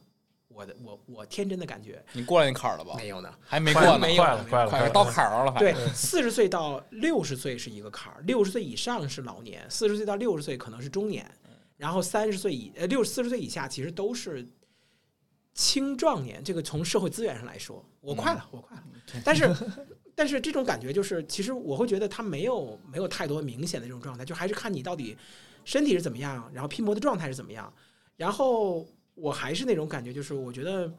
我的我我天真的感觉你过了那坎儿了吧？没有呢。还没过呢，快没有快了快了快到坎儿了，还对，四十岁到六十岁是一个坎儿，六十岁以上是老年，四十岁到六十岁可能是中年，然后三十岁以呃六四十岁以下其实都是青壮年。这个从社会资源上来说，我快了，我快了。但是 但是这种感觉就是，其实我会觉得他没有没有太多明显的这种状态，就还是看你到底身体是怎么样，然后拼搏的状态是怎么样。然后我还是那种感觉，就是我觉得。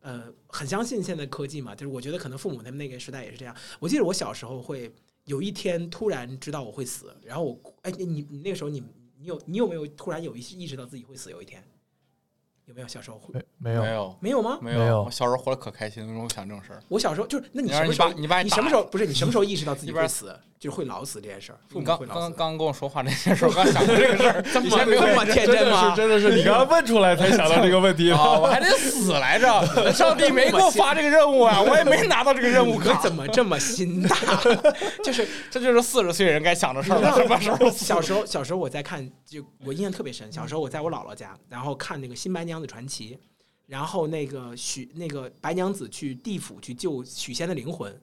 呃，很相信现在科技嘛，就是我觉得可能父母他们那个时代也是这样。我记得我小时候会有一天突然知道我会死，然后我哎，你你你那个时候你你有你有没有突然有意识意识到自己会死有一天？有没有小时候会没没有没有没有吗？没没有我小时候活得可开心了，为什么想这种事儿？我小时候就是，那你你让你什么时候爸你爸你什么时候不是你什么时候意识到自己一边会死，就是会老死这件事儿？你刚刚刚跟我说话那件事儿，我刚想过这个事儿，这么以前没有这么天真吗？真的是你刚刚问出来才想到这个问题啊，我还得死来着，上帝没给我发这个任务啊，我也没拿到这个任务卡，怎么这么心大？就是这就是四十岁人该想的事儿了，什么时候？小时候，小时候我在看，就我印象特别深。小时候我在我姥姥家，然后看那个《新白娘子传奇》，然后那个许那个白娘子去地府去救许仙的灵魂，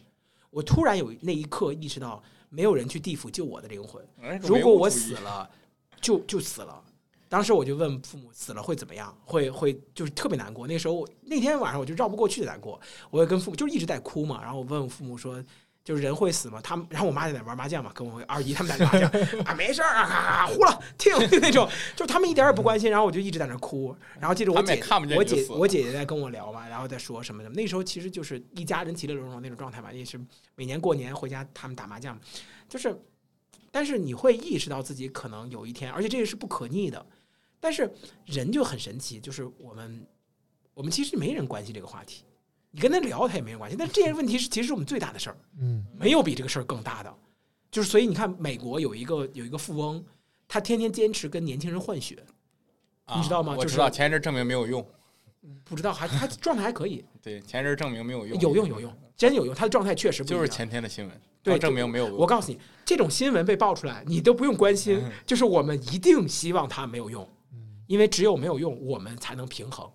我突然有那一刻意识到，没有人去地府救我的灵魂。哎如果我死，了，就就死了。当时我就问父母，死了会怎么样？会会就是特别难过。那时候那天晚上我就绕不过去的难过，我也跟父母就一直在哭嘛。然后我问我父母说：“就是人会死嘛？他们，然后我妈在那玩麻将嘛，跟我二姨他们在打麻将啊，没事儿啊，啊呼了听 那种，就他们一点也不关心，然后我就一直在那哭，然后记着我姐我姐我姐姐在跟我聊嘛，然后在说什么的，那时候其实就是一家人其乐融融那种状态嘛，也是每年过年回家他们打麻将，就是，但是你会意识到自己可能有一天，而且这个是不可逆的，但是人就很神奇，就是我们我们其实没人关心这个话题。你跟他聊，他也没有关系。但这些问题是其实是我们最大的事儿，嗯没有比这个事儿更大的。就是所以你看，美国有一个有一个富翁，他天天坚持跟年轻人换血，啊你知道吗就是我知道，前一阵证明没有用。不知道还他状态还可以，对，前一阵证明没有用。有用有用，真有用。他的状态确实不就是前天的新闻，对证明没有用。我告诉你，这种新闻被爆出来，你都不用关心，嗯就是我们一定希望它没有用，嗯，因为只有没有用，我们才能平衡。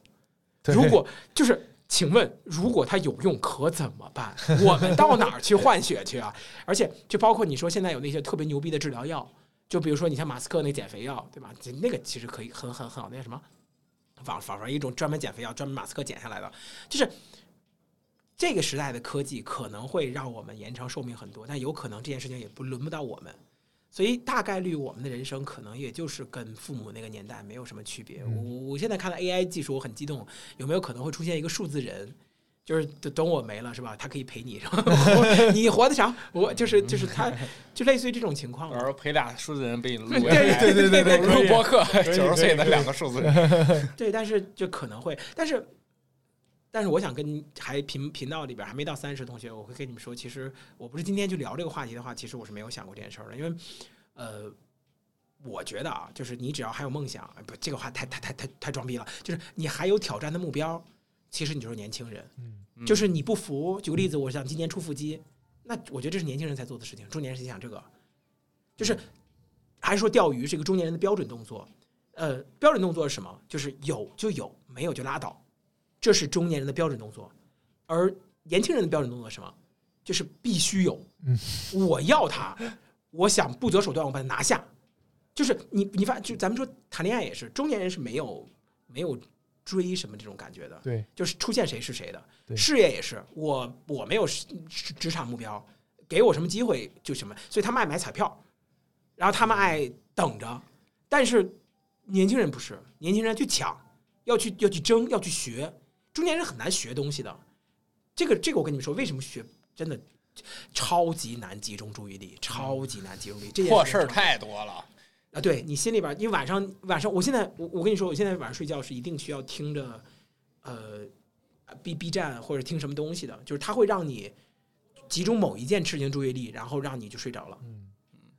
如果就是，请问，如果它有用，可怎么办？我们到哪儿去换血去啊？而且，就包括你说现在有那些特别牛逼的治疗药，就比如说你像马斯克那减肥药，对吧？那个其实可以很很很好，那叫什么？仿仿仿一种专门减肥药，专门马斯克减下来的，就是这个时代的科技可能会让我们延长寿命很多，但有可能这件事情也不轮不到我们。所以大概率我们的人生可能也就是跟父母那个年代没有什么区别。嗯我我现在看到 AI 技术，我很激动，有没有可能会出现一个数字人？就是等等我没了是吧？他可以陪你，然后你活得长，我就是就是他，就类似于这种情况到时候陪俩数字人被你录对对对对对 录播客，九十岁的两个数字人。对，但是就可能会，但是，但是我想跟还频频道里边还没到三十同学，我会跟你们说，其实我不是今天就聊这个话题的话，其实我是没有想过这件事儿的，因为，呃，我觉得啊，就是你只要还有梦想，不，这个话太太太太太装逼了，就是你还有挑战的目标，其实你就是年轻人，嗯嗯就是你不服，举个例子，我想今年出腹肌，那我觉得这是年轻人才做的事情，中年人谁想这个？就是还是说钓鱼是一个中年人的标准动作？呃，标准动作是什么？就是有就有，没有就拉倒，这是中年人的标准动作。而年轻人的标准动作是什么？就是必须有，嗯 我要他，我想不择手段我把他拿下。就是你你发就咱们说谈恋爱也是，中年人是没有没有追什么这种感觉的，对，就是出现谁是谁的。对事业也是，我我没有职职场目标，给我什么机会就什么，所以他们爱买彩票，然后他们爱等着，但是年轻人不是，年轻人去抢，要去要去争，要去学，中年人很难学东西的。这个这个我跟你们说，为什么学真的超级难集中注意力，超级难集中注意力，这件破事儿太多了。啊，对你心里边儿，你晚上晚上，我现在我我跟你说，我现在晚上睡觉是一定需要听着，呃，B B 站或者听什么东西的，就是它会让你集中某一件事情注意力，然后让你就睡着了。嗯，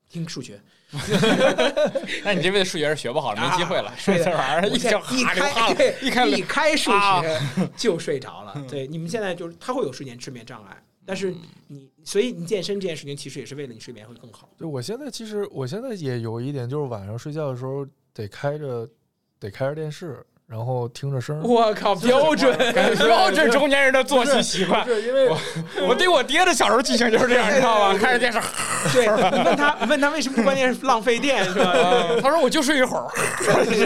听数学，那你这辈子数学是学不好了，没机会了啊。睡这玩意儿一我现听在一开一开一开数啊学就睡着了。对，你们现在就是他会有睡眠睡眠障碍，但是你所以你健身这件事情其实也是为了你睡眠会更好。对我现在其实我现在也有一点，就是晚上睡觉的时候得开着得开着电视，然后听着声儿。我靠，标准标准中年人的作息习惯。是因为我对我爹的小时候记性就是这样，你知道吧？看着电视，对，你问他，你问他为什么关键是浪费电是吧？他说我就睡一会儿。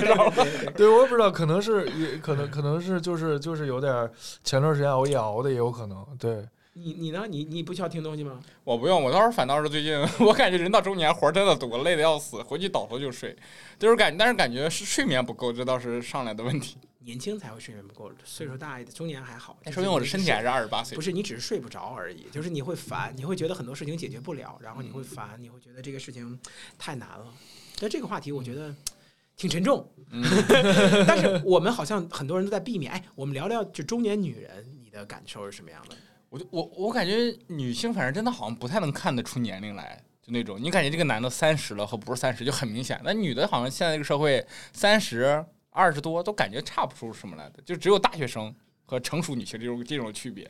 对，我也不知道，可能是也可能可能是就是就是有点前段时间熬夜熬的也有可能。对，你你呢？你你不需要听东西吗？我不用，我倒是反倒是最近，我感觉人到中年活儿真的多，累得要死，回去倒头就睡，就是感，但是感觉是睡眠不够，这倒是上来的问题。年轻才会睡眠不够，岁数大一点，中年还好。但说明我的身体还是是二十八岁不。是你只是睡不着而已，就是你会烦，你会觉得很多事情解决不了，然后你会烦，你会觉得这个事情太难了。但这个话题我觉得挺沉重，嗯，但是我们好像很多人都在避免。哎，我们聊聊就中年女人，你的感受是什么样的？我就我我感觉女性反正真的好像不太能看得出年龄来，就那种你感觉这个男的三十了和不是三十就很明显，那女的好像现在这个社会三十二十多都感觉差不出什么来的，就只有大学生和成熟女性这种这种区别。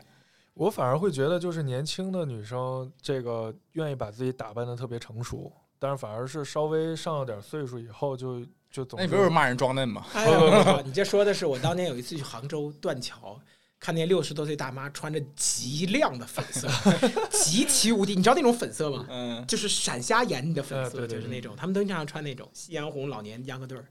我反而会觉得，就是年轻的女生，这个愿意把自己打扮的特别成熟，但是反而是稍微上了点岁数以后就，就总那不是骂人装嫩吗？哎呀，你这说的是我当年有一次去杭州断桥，看那六十多岁大妈穿着极亮的粉色，极其无敌，你知道那种粉色吗？嗯，就是闪瞎眼你的粉色，呃对对就是那种他们都经常穿那种夕阳红老年秧歌队儿。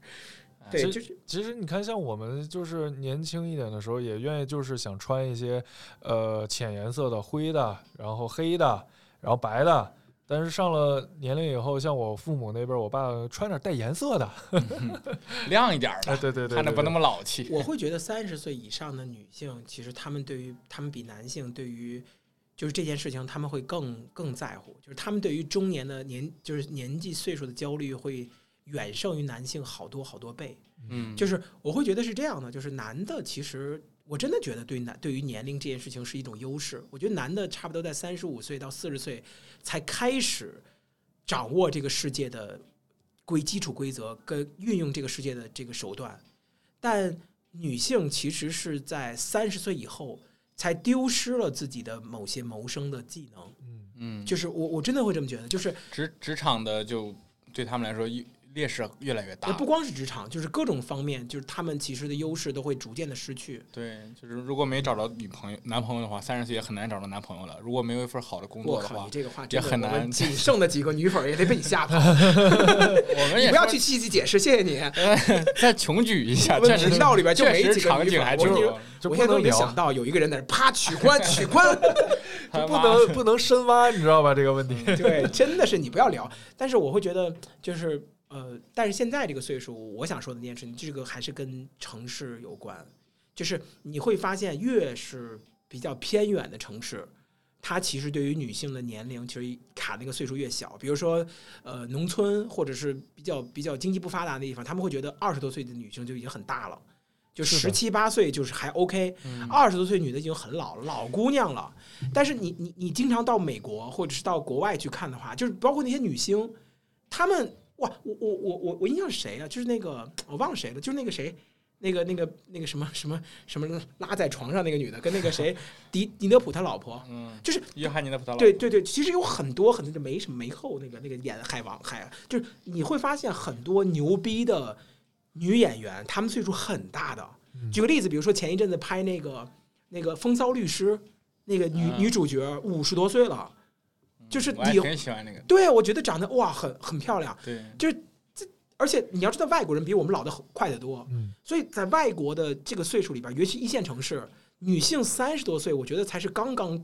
哎对，就是其实你看，像我们就是年轻一点的时候，也愿意就是想穿一些呃浅颜色的、灰的，然后黑的，然后白的。但是上了年龄以后，像我父母那边，我爸穿点带颜色的，亮一点的，对对对，看着不那么么老气。我会觉得三十岁以上的女性，其实她们对于她们比男性对于就是这件事情，他们会更更在乎，就是他们对于中年的年就是年纪岁数的焦虑会远胜于男性好多好多倍。嗯，就是我会觉得是这样的，就是男的其实我真的觉得对男对于年龄这件事情是一种优势。我觉得男的差不多在三十五岁到四十岁才开始掌握这个世界的规基础规则跟运用这个世界的这个手段，但女性其实是在三十岁以后才丢失了自己的某些谋生的技能。嗯嗯，就是我我真的会这么觉得，就是职职场的就对他们来说越劣势越来越大。不光是职场，就是各种方面，就是他们其实的优势都会逐渐的失去。对，就是如果没找着女朋友、男朋友的话，三十岁也很难找到男朋友了。如果没有一份好的工作的话你，这个话也很难仅剩的几个女粉儿也得被你吓跑。我们 也不要去细细解释，谢谢你。再穷举一下，确实频道里边就没几个女粉我我现在都能聊已经想，到有一个人在那啪取关取关，就不能不能深挖，你知道吧？这个问题。对，真的是你不要聊。但是我会觉得就是呃，但是现在这个岁数，我想说的那件事情，这个还是跟城市有关，就是你会发现越是比较偏远的城市。它其实对于女性的年龄，其实卡那个岁数越小。比如说，呃，农村或者是比较比较经济不发达的地方，他们会觉得二十多岁的女性就已经很大了，就十七八岁就是还 OK，嗯二十多岁女的已经很老了，老姑娘了。但是你你你经常到美国或者是到国外去看的话，就是包括那些女星，她们哇，我我我我我印象是谁啊？就是那个我忘了谁了，就是那个谁。那个、那个、那个什么什么什么拉在床上那个女的，跟那个谁迪迪德普他老婆，嗯，就是约翰尼的葡萄老对对对，其实有很多很多就没什么没后那个那个演海王海，就是你会发现很多牛逼的女演员，她们岁数很大的。嗯举个例子，比如说前一阵子拍那个那个《风骚律师》，那个女、嗯女主角五十多岁了，就是你很喜欢那个，对我觉得长得哇很很漂亮，对，就是这而且你要知道外国人比我们老的快得多，嗯，所以在外国的这个岁数里边，尤其一线城市，女性三十多岁，我觉得才是刚刚，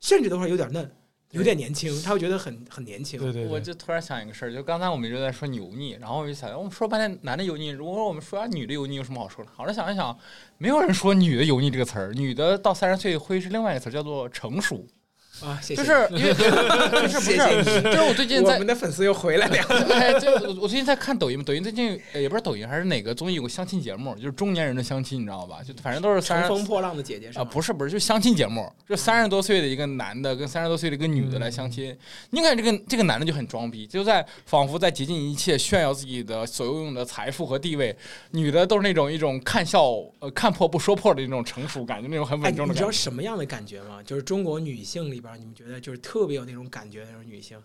甚至都会有点嫩，有点年轻，她会觉得很很年轻。对对对，我就突然想一个事儿，就刚才我们一直在说油腻，然后我就想，我们说半天男的油腻，如果我们说女的油腻有什么好说的？好了，想一想，没有人说女的油腻这个词儿，女的到三十岁会是另外一个词儿，叫做成熟，啊，谢谢你。就是因为就是不是，就是我最近我在们的粉丝又回来了。哎，这我我最近在看抖音，抖音最近呃也不是抖音还是哪个综艺有个相亲节目，就是中年人的相亲，你知道吧？就反正都是三十乘风破浪的姐姐是啊，不是不是，就相亲节目，就三十多岁的一个男的跟三十多岁的一个女的来相亲。你感觉这个这个男的就很装逼，就在仿佛在竭尽一切炫耀自己的所拥有的财富和地位，女的都是那种一种看笑呃看破不说破的那种成熟感，就那种很哎，你知道稳重的感觉。什么样的感觉吗？就是中国女性里边，你们觉得就是特别有那种感觉的那种女性，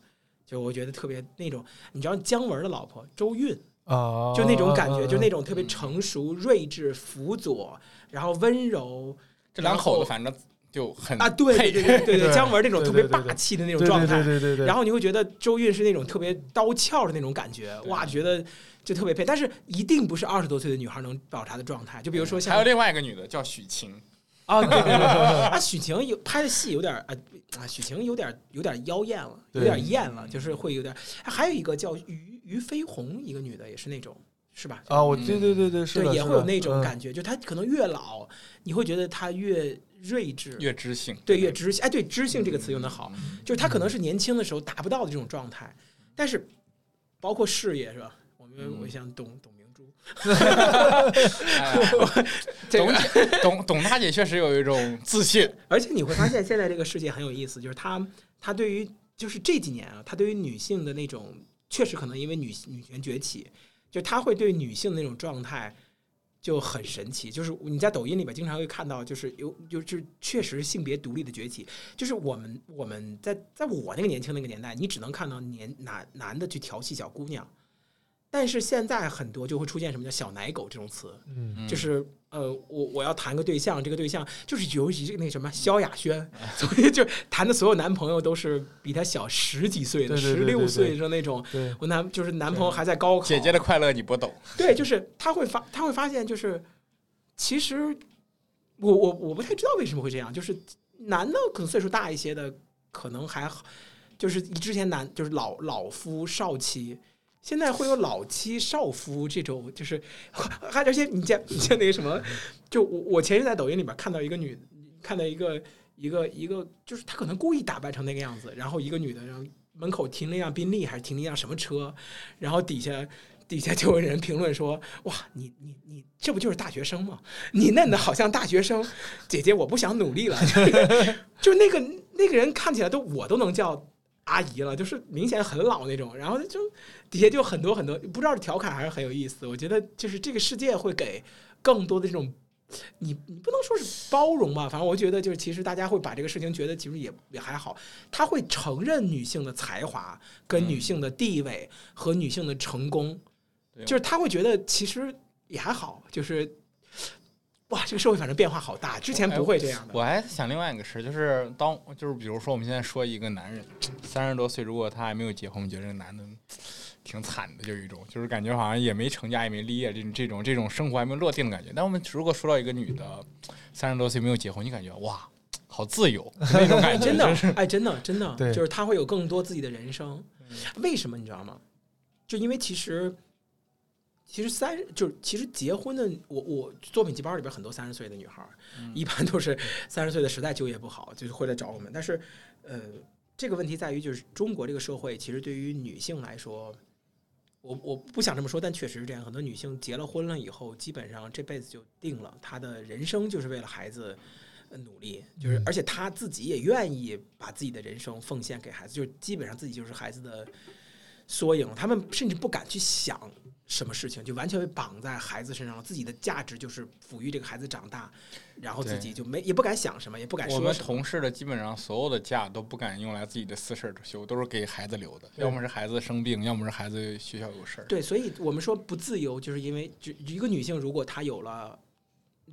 就我觉得特别那种，你知道姜文的老婆周韵，啊，就那种感觉，就那种种特别成熟、睿智、辅佐，然后温柔这两口子反正就很啊，对对对对对对姜文那种特别霸气的那那种状态，对对对对，然后你会觉得周韵是那种特别刀鞘的那种感觉，哇，觉得就特别配。但是一定不是二十多岁的女孩能保持她的状态。就比如说像还有另外一个女的叫许晴，啊，对对对，啊，许晴有拍的戏有点啊啊，许晴有点有点妖艳了，有点艳了，就是会有点。还有一个叫于于飞鸿，一个女的也是那种，是吧？啊，我对对对对是对，也会有那种嗯感觉，就她可能越老，你会觉得她越睿智，越知性，对越知性。哎，对，知性这个词用的好。嗯。就是他可能是年轻的时候达不到的这种状态，但是包括事业是吧？我们嗯我想董董明珠，哎董 这个姐董董大姐确实有一种自信，而且你会发现现在这个世界很有意思，就是她她对于就是这几年啊，她对于女性的那种确实可能因为女女权崛起，就她会对女性的那种状态。就很神奇，就是你在抖音里边经常会看到，就是有就就是确实性别独立的崛起。就是我们我们在在我那个年轻那个年代，你只能看到年男男的去调戏小姑娘，但是现在很多就会出现什么叫小奶狗这种词，就是呃，我我要谈个对象，这个对象就是尤其是那什么萧亚轩，所以就谈的所有男朋友都是比他小十几岁的，十六岁的那种。我男就是男朋友还在高考，姐姐的快乐你不懂。对，就是他会发他会发现，就是其实我我我不太知道为什么会这样，就是男的可能岁数大一些的，可能还好，就是之前男就是老老夫少妻，现在会有老妻少夫这种，就是 还而且你见你见那个什么，就我我前日在抖音里面看到一个女，看到一个一个一个，就是她可能故意打扮成那个样子，然后一个女的，然后门口停了一辆宾利还是停了一辆什么车，然后底下。底下就有人评论说：“哇，你你你，这不就是大学生吗？你嫩的好像大学生，姐姐，我不想努力了。就那个那个人看起来都我都能叫阿姨了，就是明显很老那种。然后就底下就很多很多，不知道是调侃还是很有意思。我觉得就是这个世界会给更多的这种，你你不能说是包容吧，反正我觉得就是其实大家会把这个事情觉得其实也也还好，他会承认女性的才华、跟女性的地位和女性的成功。”就是他会觉得其实也还好，就是哇，这个社会反正变化好大，之前不会这样的。我还想另外一个事，就是当就是比如说我们现在说一个男人三十多岁，如果他还没有结婚，我觉得这个男的挺惨的，就有一种就是感觉好像也没成家也没立业，这种这种这种生活还没落定的感觉。但我们如果说到一个女的三十多岁没有结婚，你感觉哇，好自由那种感觉，真的，哎，真的真的，就是他会有更多自己的人生。为什么你知道吗？就因为其实。其实三就是其实结婚的，我我作品集包里边很多三十岁的女孩儿，一般都是三十岁的实在就业不好，就是会来找我们。但是，呃，这个问题在于，就是中国这个社会，其实对于女性来说，我我不想这么说，但确实是这样。很多女性结了婚了以后，基本上这辈子就定了，她的人生就是为了孩子努力，就是而且她自己也愿意把自己的人生奉献给孩子，就是基本上自己就是孩子的缩影。他们甚至不敢去想。什么事情就完全被绑在孩子身上了，自己的价值就是抚育这个孩子长大，然后自己就没也不敢想什么，也不敢说。我们同事的基本上所有的假都不敢用来自己的私事儿休，都是给孩子留的，要么是孩子生病，要么是孩子学校有事儿。对，所以我们说不自由，就是因为就一个女性如果她有了。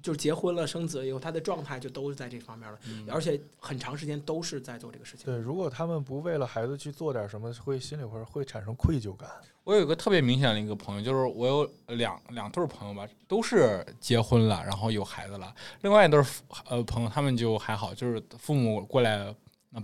就是结婚了、生子以后，他的状态就都是在这方面了，而且很长时间都是在做这个事情。对，如果他们不为了孩子去做点什么，会心里会会产生愧疚感。我有一个特别明显的一个朋友，就是我有两两对朋友吧，都是结婚了，然后有孩子了。另外一对呃朋友，他们就还好，就是父母过来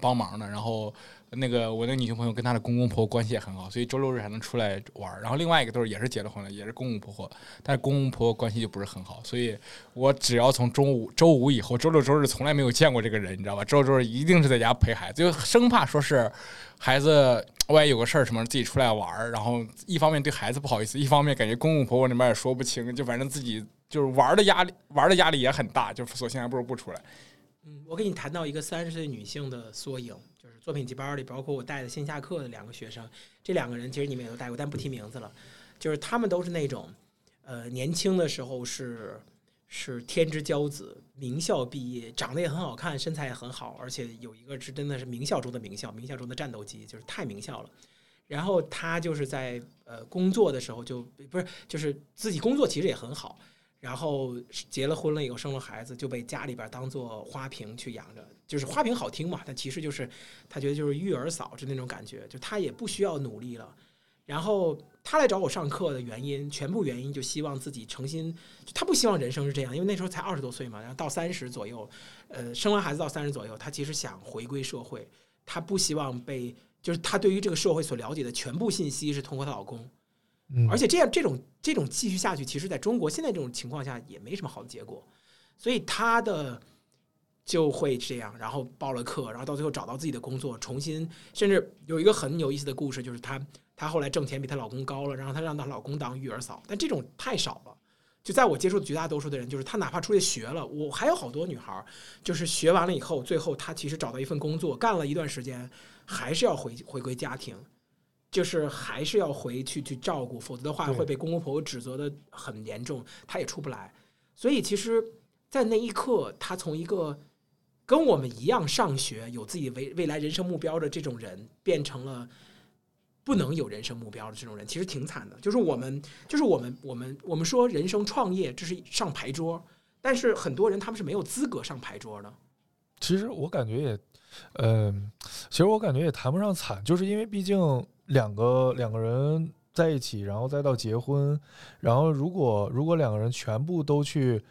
帮忙的，然后。那个我那个女性朋友跟她的公公婆婆关系也很好，所以周六日还能出来玩。然后另外一个都是也是结了婚了，也是公公婆婆，但是公公婆婆关系就不是很好。所以我只要从周五周五以后，周六周日从来没有见过这个人，你知道吧？周六周日一定是在家陪孩子，就生怕说是孩子万一有个事儿什么自己出来玩，然后一方面对孩子不好意思，一方面感觉公公婆婆那边也说不清，就反正自己就是玩的压力，玩的压力也很大，就索性还不如不出来。嗯，我给你谈到一个三十岁女性的缩影。作品集包里包括我带的线下课的两个学生，这两个人其实你们也都带过，但不提名字了。就是他们都是那种，呃，年轻的时候是是天之骄子，名校毕业，长得也很好看，身材也很好，而且有一个是真的是名校中的名校，名校中的战斗机，就是太名校了。然后他就是在呃工作的时候就不是，就是自己工作其实也很好。然后结了婚了以后生了孩子，就被家里边当做花瓶去养着，就是花瓶好听嘛，但其实就是他觉得就是育儿嫂就那种感觉，就他也不需要努力了。然后他来找我上课的原因，全部原因就希望自己诚心，他不希望人生是这样，因为那时候才二十多岁嘛，然后到三十左右，呃，生完孩子到三十左右，他其实想回归社会，他不希望被，就是他对于这个社会所了解的全部信息是通过她老公。而且这样这种这种继续下去，其实在中国现在这种情况下也没什么好的结果，所以他的就会这样，然后报了课，然后到最后找到自己的工作，重新甚至有一个很有意思的故事，就是她她后来挣钱比她老公高了，然后她让她老公当育儿嫂，但这种太少了。就在我接触的绝大多数的人，就是她哪怕出去学了，我还有好多女孩，就是学完了以后，最后她其实找到一份工作，干了一段时间，还是要回回归家庭。就是还是要回去去照顾，否则的话会被公公婆婆指责的很严重，她也出不来。所以其实，在那一刻，她从一个跟我们一样上学、有自己未未来人生目标的这种人，变成了不能有人生目标的这种人，其实挺惨的。就是我们，就是我们，我们，我们说人生创业这是上牌桌，但是很多人他们是没有资格上牌桌的。其实我感觉也，嗯，其实我感觉也谈不上惨，就是因为毕竟。两个两个人在一起，然后再到结婚，然后如果如果两个人全部都去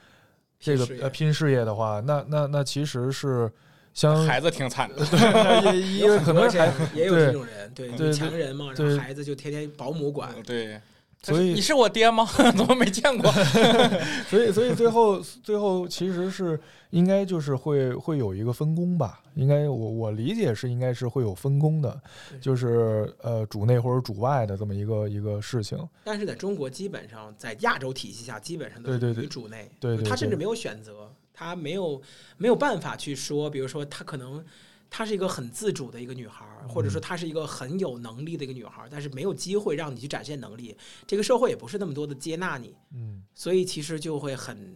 这个呃拼事业的话，那那那其实是像孩子挺惨的。对，因为 很可能还多这样也有这种人，对对女强人嘛，然后孩子就天天保姆管，对，所以你是我爹吗？怎么没见过？所以，所以最后，最后其实是应该就是会会有一个分工吧？应该我我理解是应该是会有分工的，就是呃主内或者主外的这么一个一个事情。但是在中国，基本上在亚洲体系下，基本上都是对对对女主内，对对对他甚至没有选择，他没有没有办法去说，比如说他可能她是一个很自主的一个女孩儿，或者嗯说她是一个很有能力的一个女孩儿，但是没有机会让你去展现能力，这个社会也不是那么多的接纳你，嗯，所以其实就会很，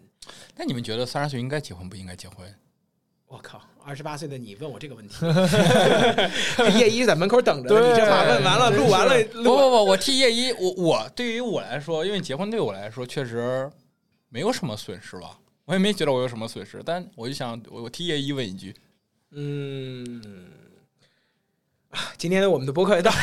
那你们觉得三十岁应该结婚不应该结婚？我靠，二十八岁的你问我这个问题，叶一在门口等着，对。你这话问完了，录完了，不不不，我替叶一，我我对于我来说，因为结婚对我来说确实没有什么损失吧，我也没觉得我有什么损失，但我就想，我我替叶一问一句，嗯。啊今天我们的播客也到，其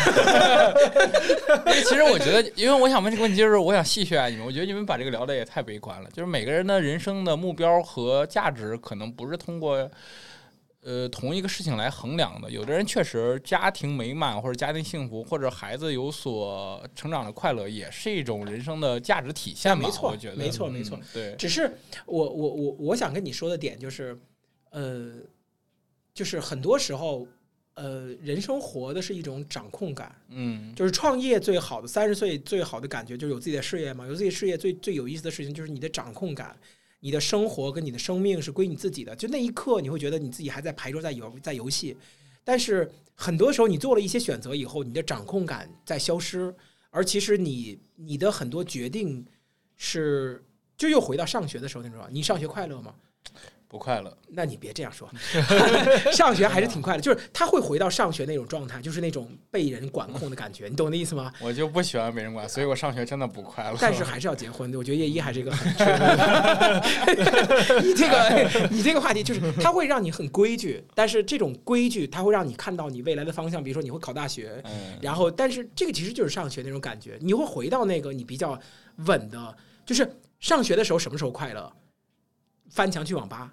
实我觉得，因为我想问这个问题，就是我想戏谑下你们，我觉得你们把这个聊的也太悲观了。就是每个人的人生的目标和价值，可能不是通过呃同一个事情来衡量的。有的人确实家庭美满，或者家庭幸福，或者孩子有所成长的快乐，也是一种人生的价值体现吧。没错我觉得没错没错嗯对，只是我我我我想跟你说的点就是，呃，就是很多时候，呃，人生活的是一种掌控感，嗯，就是创业最好的三十岁最好的感觉就是有自己的事业嘛，有自己的事业最最有意思的事情就是你的掌控感。你的生活跟你的生命是归你自己的，就那一刻你会觉得你自己还在牌桌在游在游戏，但是很多时候你做了一些选择以后，你的掌控感在消失，而其实你你的很多决定是就又回到上学的时候那种，你上学快乐吗？不快乐。那你别这样说，上学还是挺快乐，就是他会回到上学那种状态，就是那种被人管控的感觉，你懂我的意思吗？我就不喜欢被人管，所以我上学真的不快乐。但是还是要结婚的，我觉得叶一还是一个很缺。你这个你这个话题就是他会让你很规矩，但是这种规矩它会让你看到你未来的方向，比如说你会考大学，嗯，然后但是这个其实就是上学那种感觉，你会回到那个你比较稳的，就是上学的时候什么时候快乐？翻墙去网吧，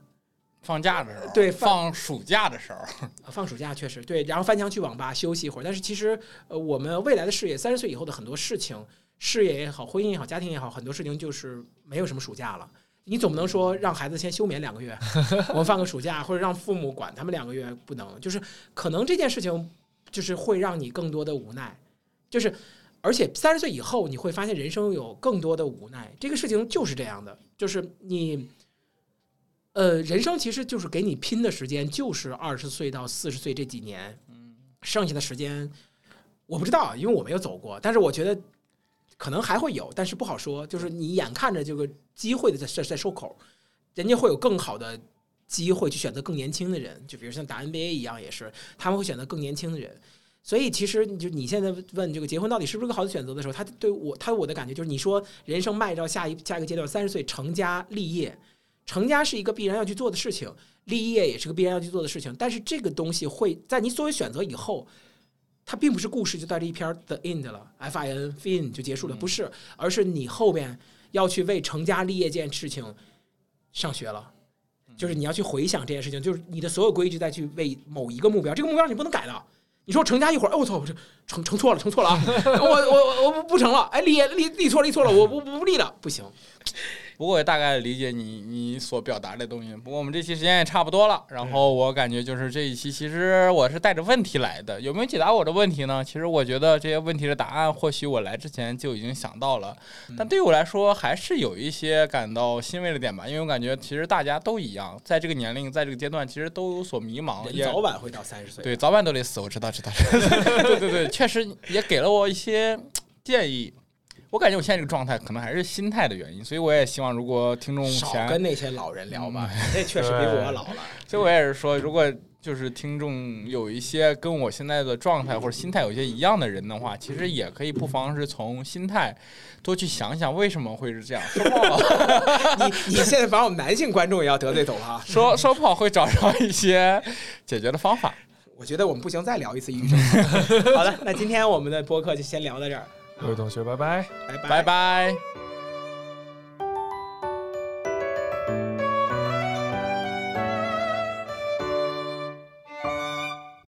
放假的时候，对放放暑假的时候，呃 放暑假确实对，然后翻墙去网吧休息一会儿。但是其实，呃，我们未来的事业，三十岁以后的很多事情，事业也好，婚姻也好，家庭也好，很多事情就是没有什么暑假了。你总不能说让孩子先休眠两个月，我们放个暑假，或者让父母管他们两个月，不能。就是可能这件事情，就是会让你更多的无奈，就是而且三十岁以后，你会发现人生有更多的无奈。这个事情就是这样的，就是你。呃，人生其实就是给你拼的时间，就是二十岁到四十岁这几年，嗯剩下的时间我不知道，因为我没有走过，但是我觉得可能还会有，但是不好说。就是你眼看着这个机会的在在在收口，人家会有更好的机会去选择更年轻的人，就比如像打 NBA 一样，也是他们会选择更年轻的人。所以其实你就你现在问这个结婚到底是不是个好的选择的时候，他对我他我的感觉就是，你说人生迈到下一下一个阶段，三十岁成家立业。成家是一个必然要去做的事情，立业也是个必然要去做的事情。但是这个东西会在你作为选择以后，它并不是故事就在这一篇 the end 了，f i n fin 就结束了，不是，而是你后边要去为成家立业这件事情上学了。就是你要去回想这件事情，就是你的所有规矩再去为某一个目标，这个目标你不能改的。你说成家一会儿，哎我操，我这成成错了，成错了啊！我我我不不成了，哎立立立错了，立错了，我不不不立了，不行。不过我也大概理解你你所表达的东西。不过我们这期时间也差不多了，然后我感觉就是这一期其实我是带着问题来的，有没有解答我的问题呢？其实我觉得这些问题的答案或许我来之前就已经想到了，但对于我来说还是有一些感到欣慰的点吧，因为我感觉其实大家都一样，在这个年龄，在这个阶段，其实都有所迷茫，也早晚会到三十岁。对，早晚都得死，我知道，知道，对对对，确实也给了我一些建议。我感觉我现在这个状态可能还是心态的原因，所以我也希望，如果听众少，跟那些老人聊吧，你这确实比我老了。所以我也是说，如果就是听众有一些跟我现在的状态或者心态有些一样的人的话，其实也可以不妨是从心态多去想想为什么会是这样。说不好，你你现在把我们男性观众也要得罪走了啊！说说不好会找着一些解决的方法。我觉得我们不行，再聊一次抑郁症。好的，那今天我们的播客就先聊到这儿，各位同学，拜拜。拜拜拜拜。